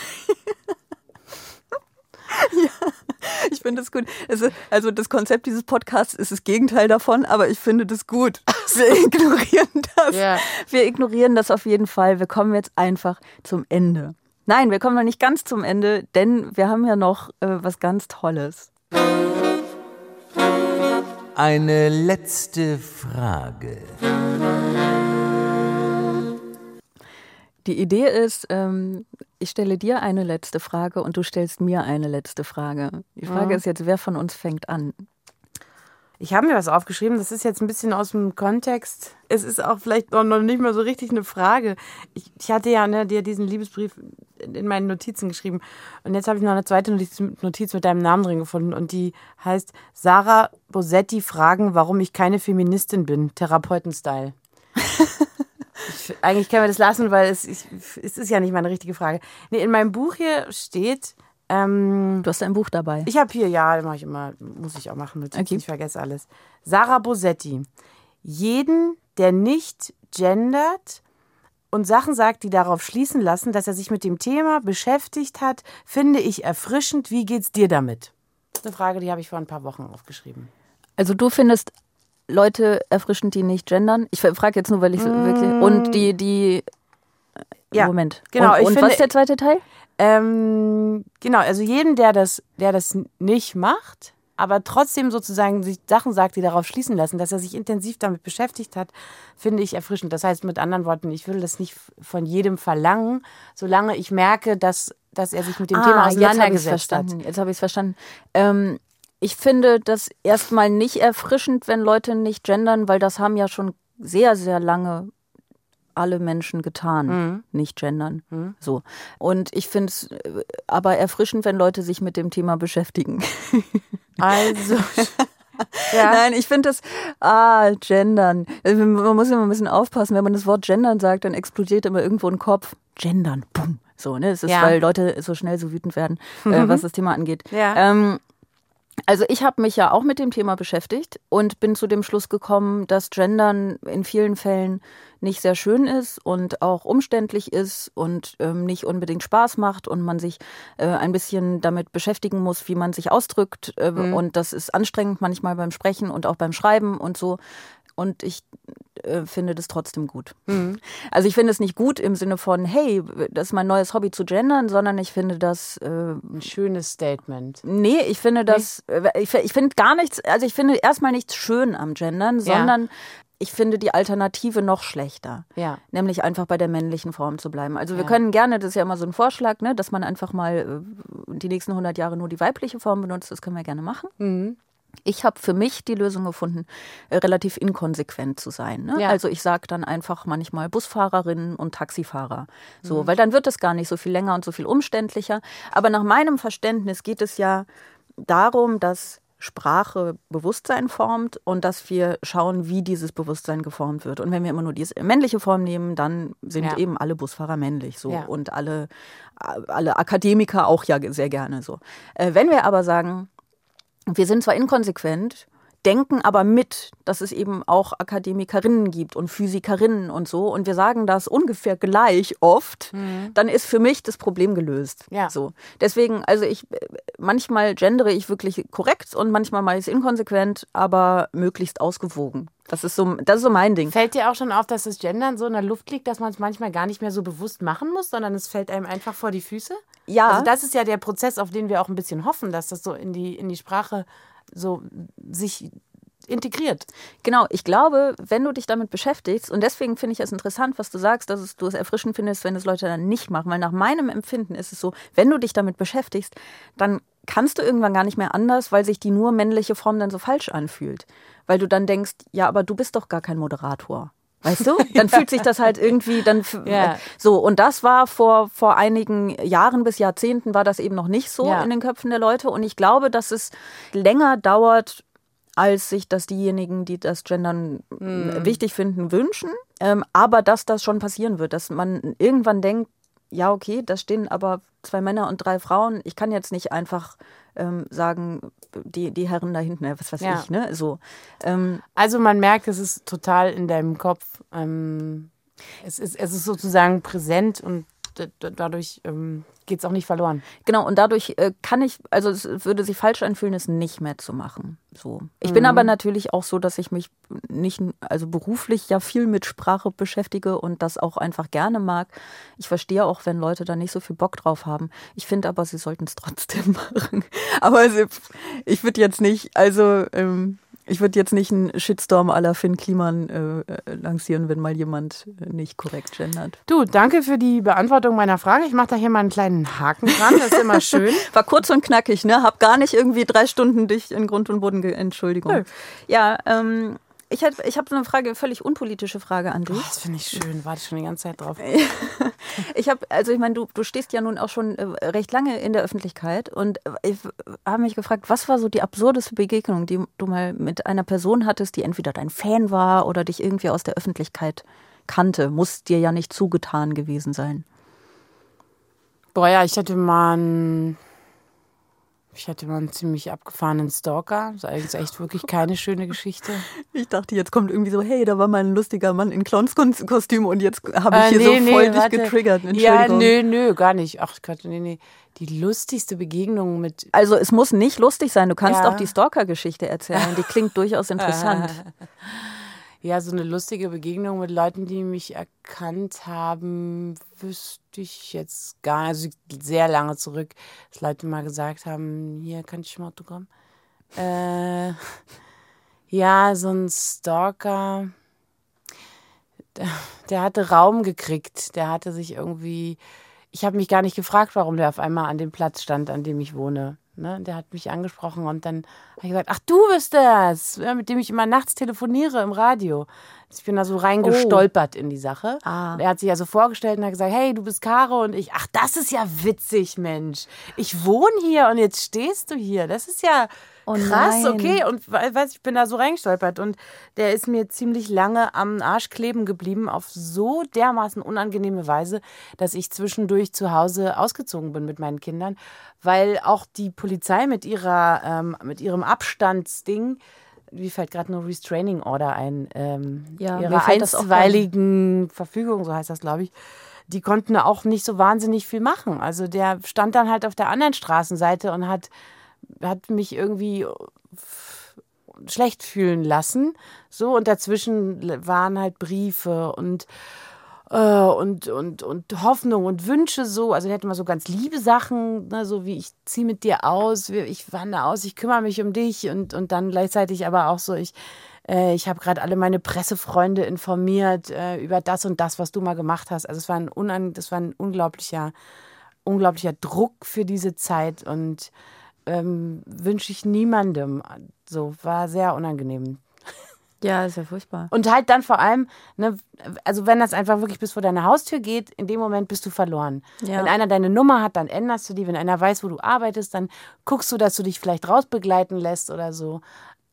Ich finde das gut. Ist, also das Konzept dieses Podcasts ist das Gegenteil davon, aber ich finde das gut. Wir ignorieren das. Ja. Wir ignorieren das auf jeden Fall. Wir kommen jetzt einfach zum Ende. Nein, wir kommen noch nicht ganz zum Ende, denn wir haben ja noch äh, was ganz Tolles. Eine letzte Frage. Die Idee ist, ähm, ich stelle dir eine letzte Frage und du stellst mir eine letzte Frage. Die Frage Mhm. ist jetzt, wer von uns fängt an? Ich habe mir was aufgeschrieben, das ist jetzt ein bisschen aus dem Kontext. Es ist auch vielleicht noch noch nicht mal so richtig eine Frage. Ich, ich hatte ja ne, dir diesen Liebesbrief in meinen Notizen geschrieben. Und jetzt habe ich noch eine zweite Notiz, Notiz mit deinem Namen drin gefunden. Und die heißt Sarah Bosetti fragen, warum ich keine Feministin bin. Therapeuten-Style. ich, eigentlich können wir das lassen, weil es, ich, es ist ja nicht meine richtige Frage. Nee, in meinem Buch hier steht. Ähm, Du hast ein Buch dabei. ich habe hier, ja, mache ich immer, muss ich auch machen, Notizen, Okay. ich vergesse alles. Sarah Bosetti. Jeden, der nicht gendert und Sachen sagt, die darauf schließen lassen, dass er sich mit dem Thema beschäftigt hat, finde ich erfrischend. Wie geht's dir damit? Das ist eine Frage, die habe ich vor ein paar Wochen aufgeschrieben. Also du findest Leute erfrischend, die nicht gendern? Ich frage jetzt nur, weil ich so Mm. wirklich. Und die, die. Ja, Moment. genau, Und, ich und finde- was ist der zweite Teil? Ähm, genau, also jeden, der das, der das nicht macht, aber trotzdem sozusagen sich Sachen sagt, die darauf schließen lassen, dass er sich intensiv damit beschäftigt hat, finde ich erfrischend. Das heißt mit anderen Worten, ich würde das nicht von jedem verlangen, solange ich merke, dass, dass er sich mit dem Thema Ah, jetzt habe ich es auseinandergesetzt hat. verstanden. Jetzt habe ich es verstanden. Ähm, ich finde das erstmal nicht erfrischend, wenn Leute nicht gendern, weil das haben ja schon sehr, sehr lange alle Menschen getan, Mhm. nicht gendern. So. Und ich finde es aber erfrischend, wenn Leute sich mit dem Thema beschäftigen. Also, ja. Nein, ich finde das, ah, gendern. Also Man muss immer ein bisschen aufpassen, wenn man das Wort gendern sagt, dann explodiert immer irgendwo ein Kopf. Gendern, bumm. So, ne? Es ist, Ja. weil Leute so schnell so wütend werden, äh, was das Thema angeht. Ja. Ähm, also ich habe mich ja auch mit dem Thema beschäftigt und bin zu dem Schluss gekommen, dass Gendern in vielen Fällen nicht sehr schön ist und auch umständlich ist und ähm, nicht unbedingt Spaß macht und man sich äh, ein bisschen damit beschäftigen muss, wie man sich ausdrückt. Äh, Mhm. Und das ist anstrengend manchmal beim Sprechen und auch beim Schreiben und so. Und ich äh, finde das trotzdem gut. Mhm. Also ich finde es nicht gut im Sinne von, hey, das ist mein neues Hobby zu gendern, sondern ich finde das äh, ein schönes Statement. Nee, ich finde das, äh, ich, ich finde gar nichts, also ich finde erstmal nichts schön am Gendern, Ja. sondern ich finde die Alternative noch schlechter. Ja. Nämlich einfach bei der männlichen Form zu bleiben. Also wir Ja. können gerne, das ist ja immer so ein Vorschlag, ne, dass man einfach mal äh, die nächsten 100 Jahre nur die weibliche Form benutzt, das können wir gerne machen. Mhm. Ich habe für mich die Lösung gefunden, äh, relativ inkonsequent zu sein. Ne? Ja. Also ich sage dann einfach manchmal Busfahrerinnen und Taxifahrer. So, Mhm. weil dann wird es gar nicht so viel länger und so viel umständlicher. Aber nach meinem Verständnis geht es ja darum, dass Sprache Bewusstsein formt und dass wir schauen, wie dieses Bewusstsein geformt wird. Und wenn wir immer nur die männliche Form nehmen, dann sind Ja. eben alle Busfahrer männlich so Ja. und alle, alle Akademiker auch ja sehr gerne so. Äh, wenn wir aber sagen, wir sind zwar inkonsequent, denken aber mit, dass es eben auch Akademikerinnen gibt und Physikerinnen und so und wir sagen das ungefähr gleich oft, dann ist für mich das Problem gelöst. Ja. So. Deswegen, also ich manchmal gendere ich wirklich korrekt und manchmal mache ich es inkonsequent, aber möglichst ausgewogen. Das ist so, das ist so mein Ding. Fällt dir auch schon auf, dass das Gendern so in der Luft liegt, dass man es manchmal gar nicht mehr so bewusst machen muss, sondern es fällt einem einfach vor die Füße? Ja. Also das ist ja der Prozess, auf den wir auch ein bisschen hoffen, dass das so in die, in die Sprache so sich integriert. Genau, ich glaube, wenn du dich damit beschäftigst, und deswegen finde ich es interessant, was du sagst, dass es, du es erfrischend findest, wenn es Leute dann nicht machen, weil nach meinem Empfinden ist es so, wenn du dich damit beschäftigst, dann kannst du irgendwann gar nicht mehr anders, weil sich die nur männliche Form dann so falsch anfühlt. Weil du dann denkst, ja, aber du bist doch gar kein Moderator. Weißt du? Dann fühlt sich das halt irgendwie dann Ja. so und das war vor vor einigen Jahren bis Jahrzehnten war das eben noch nicht so Ja. in den Köpfen der Leute und ich glaube, dass es länger dauert, als sich das diejenigen, die das Gendern Hm. wichtig finden, wünschen. Ähm, aber dass das schon passieren wird, dass man irgendwann denkt, ja, okay, da stehen aber zwei Männer und drei Frauen. Ich kann jetzt nicht einfach ähm, sagen, die, die Herren da hinten, was weiß Ja. ich, ne? So. Ähm, Also man merkt, es ist total in deinem Kopf. Ähm, es, ist, es ist sozusagen präsent und dadurch ähm, geht es auch nicht verloren. Genau, und dadurch äh, kann ich, also es würde sich falsch anfühlen, es nicht mehr zu machen. So. Ich bin Mhm. aber natürlich auch so, dass ich mich nicht, also beruflich ja viel mit Sprache beschäftige und das auch einfach gerne mag. Ich verstehe auch, wenn Leute da nicht so viel Bock drauf haben. Ich finde aber, sie sollten es trotzdem machen. Aber also, ich würde jetzt nicht, also ähm, ich würde jetzt nicht einen Shitstorm aller Finn Kliman äh, äh, lancieren, wenn mal jemand äh, nicht korrekt gendert. Du, danke für die Beantwortung meiner Frage. Ich mache da hier mal einen kleinen Haken dran. Das ist immer schön. War kurz und knackig, ne? Hab gar nicht irgendwie drei Stunden dich in Grund und Boden, ge Entschuldigung. Nö. Ja, ähm, ich, hätt- ich habe so eine Frage, völlig unpolitische Frage an dich. Oh, das finde ich schön. Warte schon die ganze Zeit drauf. Ich habe, also ich meine, du, du stehst ja nun auch schon äh, recht lange in der Öffentlichkeit und äh, ich habe mich gefragt, was war so die absurdeste Begegnung, die du mal mit einer Person hattest, die entweder dein Fan war oder dich irgendwie aus der Öffentlichkeit kannte? Muss dir ja nicht zugetan gewesen sein. Boah, ja, ich hatte mal einen Ich hatte mal einen ziemlich abgefahrenen Stalker. Das ist eigentlich echt wirklich keine schöne Geschichte. Ich dachte, jetzt kommt irgendwie so, hey, da war mal ein lustiger Mann in Clownskostüm und jetzt habe ich Äh, hier nee, so nee, voll dich warte. getriggert. Ja, nö, nö, gar nicht. Ach Gott, nee, nee. Die lustigste Begegnung mit. Also es muss nicht lustig sein. Du kannst Ja. auch die Stalker-Geschichte erzählen. Die klingt durchaus interessant. Ja, so eine lustige Begegnung mit Leuten, die mich erkannt haben, wüsste ich jetzt gar nicht. Also sehr lange zurück, dass Leute mal gesagt haben, hier kann ich mal Autogramm. Äh, ja, so ein Stalker, der, der hatte Raum gekriegt. Der hatte sich irgendwie. Ich habe mich gar nicht gefragt, warum der auf einmal an dem Platz stand, an dem ich wohne. Ne? Der hat mich angesprochen und dann habe ich gesagt, ach du bist das, mit dem ich immer nachts telefoniere im Radio. Ich bin da so reingestolpert in die Sache. Ah. Er hat sich also vorgestellt und hat gesagt, hey, du bist Caro und ich, ach, das ist ja witzig, Mensch. Ich wohne hier und jetzt stehst du hier. Das ist ja Oh krass, okay. Und we- weiß, ich bin da so reingestolpert und der ist mir ziemlich lange am Arsch kleben geblieben auf so dermaßen unangenehme Weise, dass ich zwischendurch zu Hause ausgezogen bin mit meinen Kindern, weil auch die Polizei mit ihrer ähm, mit ihrem Abstandsding wie fällt gerade nur Restraining Order ein, ähm, Ja, ihrer einstweiligen Verfügung, so heißt das, glaube ich. Die konnten auch nicht so wahnsinnig viel machen. Also der stand dann halt auf der anderen Straßenseite und hat hat mich irgendwie schlecht fühlen lassen. So, und dazwischen waren halt Briefe und, äh, und, und, und Hoffnung und Wünsche so. Also er hätte mal so ganz liebe Sachen, ne, so wie ich ziehe mit dir aus, ich wandere aus, ich kümmere mich um dich und, und dann gleichzeitig aber auch so, ich, äh, ich habe gerade alle meine Pressefreunde informiert äh, über das und das, was du mal gemacht hast. Also es war ein, unan, das war ein unglaublicher, unglaublicher Druck für diese Zeit und ähm, wünsche ich niemandem. So, war sehr unangenehm. Ja, ist ja furchtbar. Und halt dann vor allem, ne, also wenn das einfach wirklich bis vor deine Haustür geht, in dem Moment bist du verloren. Ja. Wenn einer deine Nummer hat, dann änderst du die. Wenn einer weiß, wo du arbeitest, dann guckst du, dass du dich vielleicht rausbegleiten lässt oder so.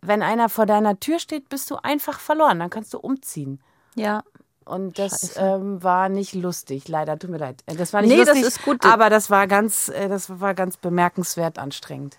Wenn einer vor deiner Tür steht, bist du einfach verloren. Dann kannst du umziehen. Ja. Und das ähm, war nicht lustig, leider, tut mir leid. Äh, Das war nicht Nee, das lustig, ist gut. aber das war ganz, äh, das war ganz bemerkenswert anstrengend.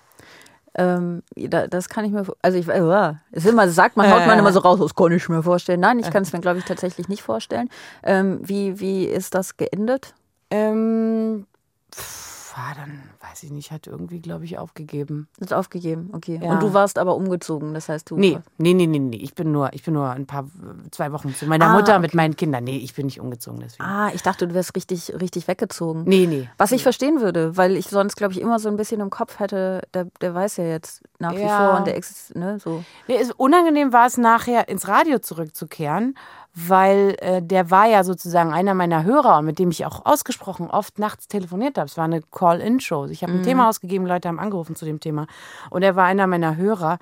Ähm, da, das kann ich mir, also ich, äh, ist immer, sagt man, haut man immer so raus, das kann ich mir vorstellen. Nein, ich kann es mir, glaube ich, tatsächlich nicht vorstellen. Ähm, wie, wie ist das geendet? Ähm, pff, war dann, weiß ich nicht, hat irgendwie, glaube ich, aufgegeben. Ist aufgegeben, okay. Ja. Und du warst aber umgezogen, das heißt, du. Nee, nee, nee, nee, nee. Ich bin nur, ich bin nur ein paar, zwei Wochen zu meiner Ah, Mutter okay. mit meinen Kindern. Nee, ich bin nicht umgezogen, deswegen. Ah, ich dachte, du wärst richtig, richtig weggezogen. Nee, nee. Was ich verstehen würde, weil ich sonst, glaube ich, immer so ein bisschen im Kopf hätte, der, der weiß ja jetzt nach wie Ja. vor und der ist, ne, so. Nee, es, unangenehm war es nachher ins Radio zurückzukehren, weil äh, der war ja sozusagen einer meiner Hörer, mit dem ich auch ausgesprochen oft nachts telefoniert habe. Es war eine Call-In-Show. Ich habe ein Mhm. Thema ausgegeben, Leute haben angerufen zu dem Thema. Und er war einer meiner Hörer.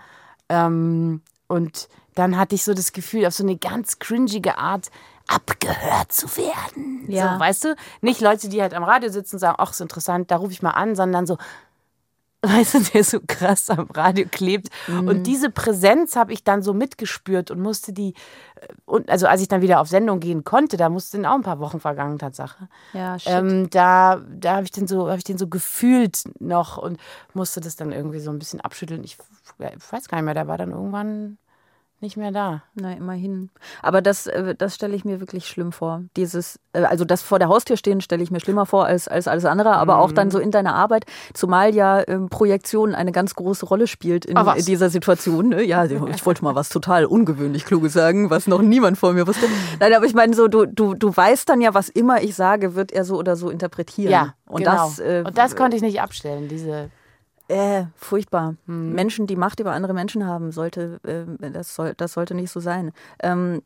Ähm, und dann hatte ich so das Gefühl, auf so eine ganz cringige Art abgehört zu werden. Ja. So, weißt du? Nicht Leute, die halt am Radio sitzen und sagen, ach, ist interessant, da rufe ich mal an, sondern so, weißt du, der so krass am Radio klebt. Mhm. Und diese Präsenz habe ich dann so mitgespürt und musste die, äh, und also als ich dann wieder auf Sendung gehen konnte, da mussten auch ein paar Wochen vergangen, Tatsache. Ja, shit. Ähm, da da habe ich den so, habe ich den so gefühlt noch und musste das dann irgendwie so ein bisschen abschütteln. Ich, ich weiß gar nicht mehr, der war dann irgendwann nicht mehr da. Na, immerhin. Aber das, äh, das stelle ich mir wirklich schlimm vor. Dieses, äh, also das vor der Haustür stehen stelle ich mir schlimmer vor als, als alles andere, aber auch Mhm. dann so in deiner Arbeit, zumal ja ähm, Projektion eine ganz große Rolle spielt in, Ah, in dieser Situation. Ne? Ja, ich wollte mal was total ungewöhnlich Kluges sagen, was noch niemand vor mir wusste. Nein, aber ich meine so, du, du, du weißt dann ja, was immer ich sage, wird er so oder so interpretieren. Ja, und genau. das, äh, und das konnte ich nicht abstellen, diese äh, furchtbar. Hm. Menschen, die Macht über andere Menschen haben, sollte, äh, das, soll, das sollte nicht so sein. Ähm,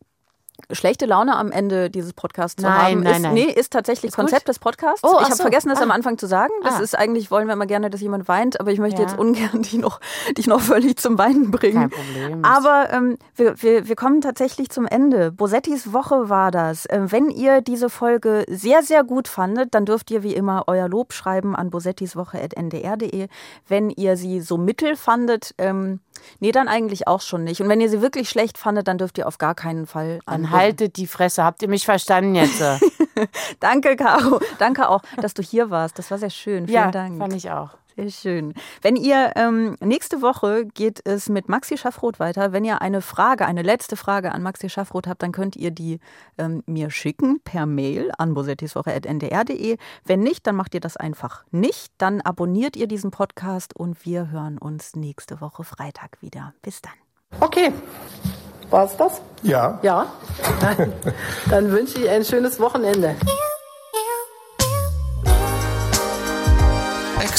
schlechte Laune am Ende dieses Podcasts zu Nein, haben, nein, ist, nein. nee, ist tatsächlich Ist gut? Konzept des Podcasts. Oh, ich habe so. vergessen, das Ah. am Anfang zu sagen. Das Ah. ist eigentlich, wollen wir immer gerne, dass jemand weint, aber ich möchte Ja. jetzt ungern dich noch, dich noch völlig zum Weinen bringen. Kein Problem. Aber ähm, wir, wir, wir kommen tatsächlich zum Ende. Bosettis Woche war das. Ähm, wenn ihr diese Folge sehr, sehr gut fandet, dann dürft ihr wie immer euer Lob schreiben an bosettiswoche.ndr.de. Wenn ihr sie so mittel fandet, ähm, nee, dann eigentlich auch schon nicht. Und wenn ihr sie wirklich schlecht fandet, dann dürft ihr auf gar keinen Fall an Dann haltet die Fresse. Habt ihr mich verstanden jetzt? Danke, Caro. Danke auch, dass du hier warst. Das war sehr schön. Vielen ja, Dank. fand ich auch. Sehr schön. Wenn ihr ähm, nächste Woche geht es mit Maxi Schaffroth weiter. Wenn ihr eine Frage, eine letzte Frage an Maxi Schaffroth habt, dann könnt ihr die ähm, mir schicken per Mail an bosettiswoche.ndr.de. Wenn nicht, dann macht ihr das einfach nicht. Dann abonniert ihr diesen Podcast und wir hören uns nächste Woche Freitag wieder. Bis dann. Okay. War es das? Ja. Ja. Dann, dann wünsche ich ein schönes Wochenende.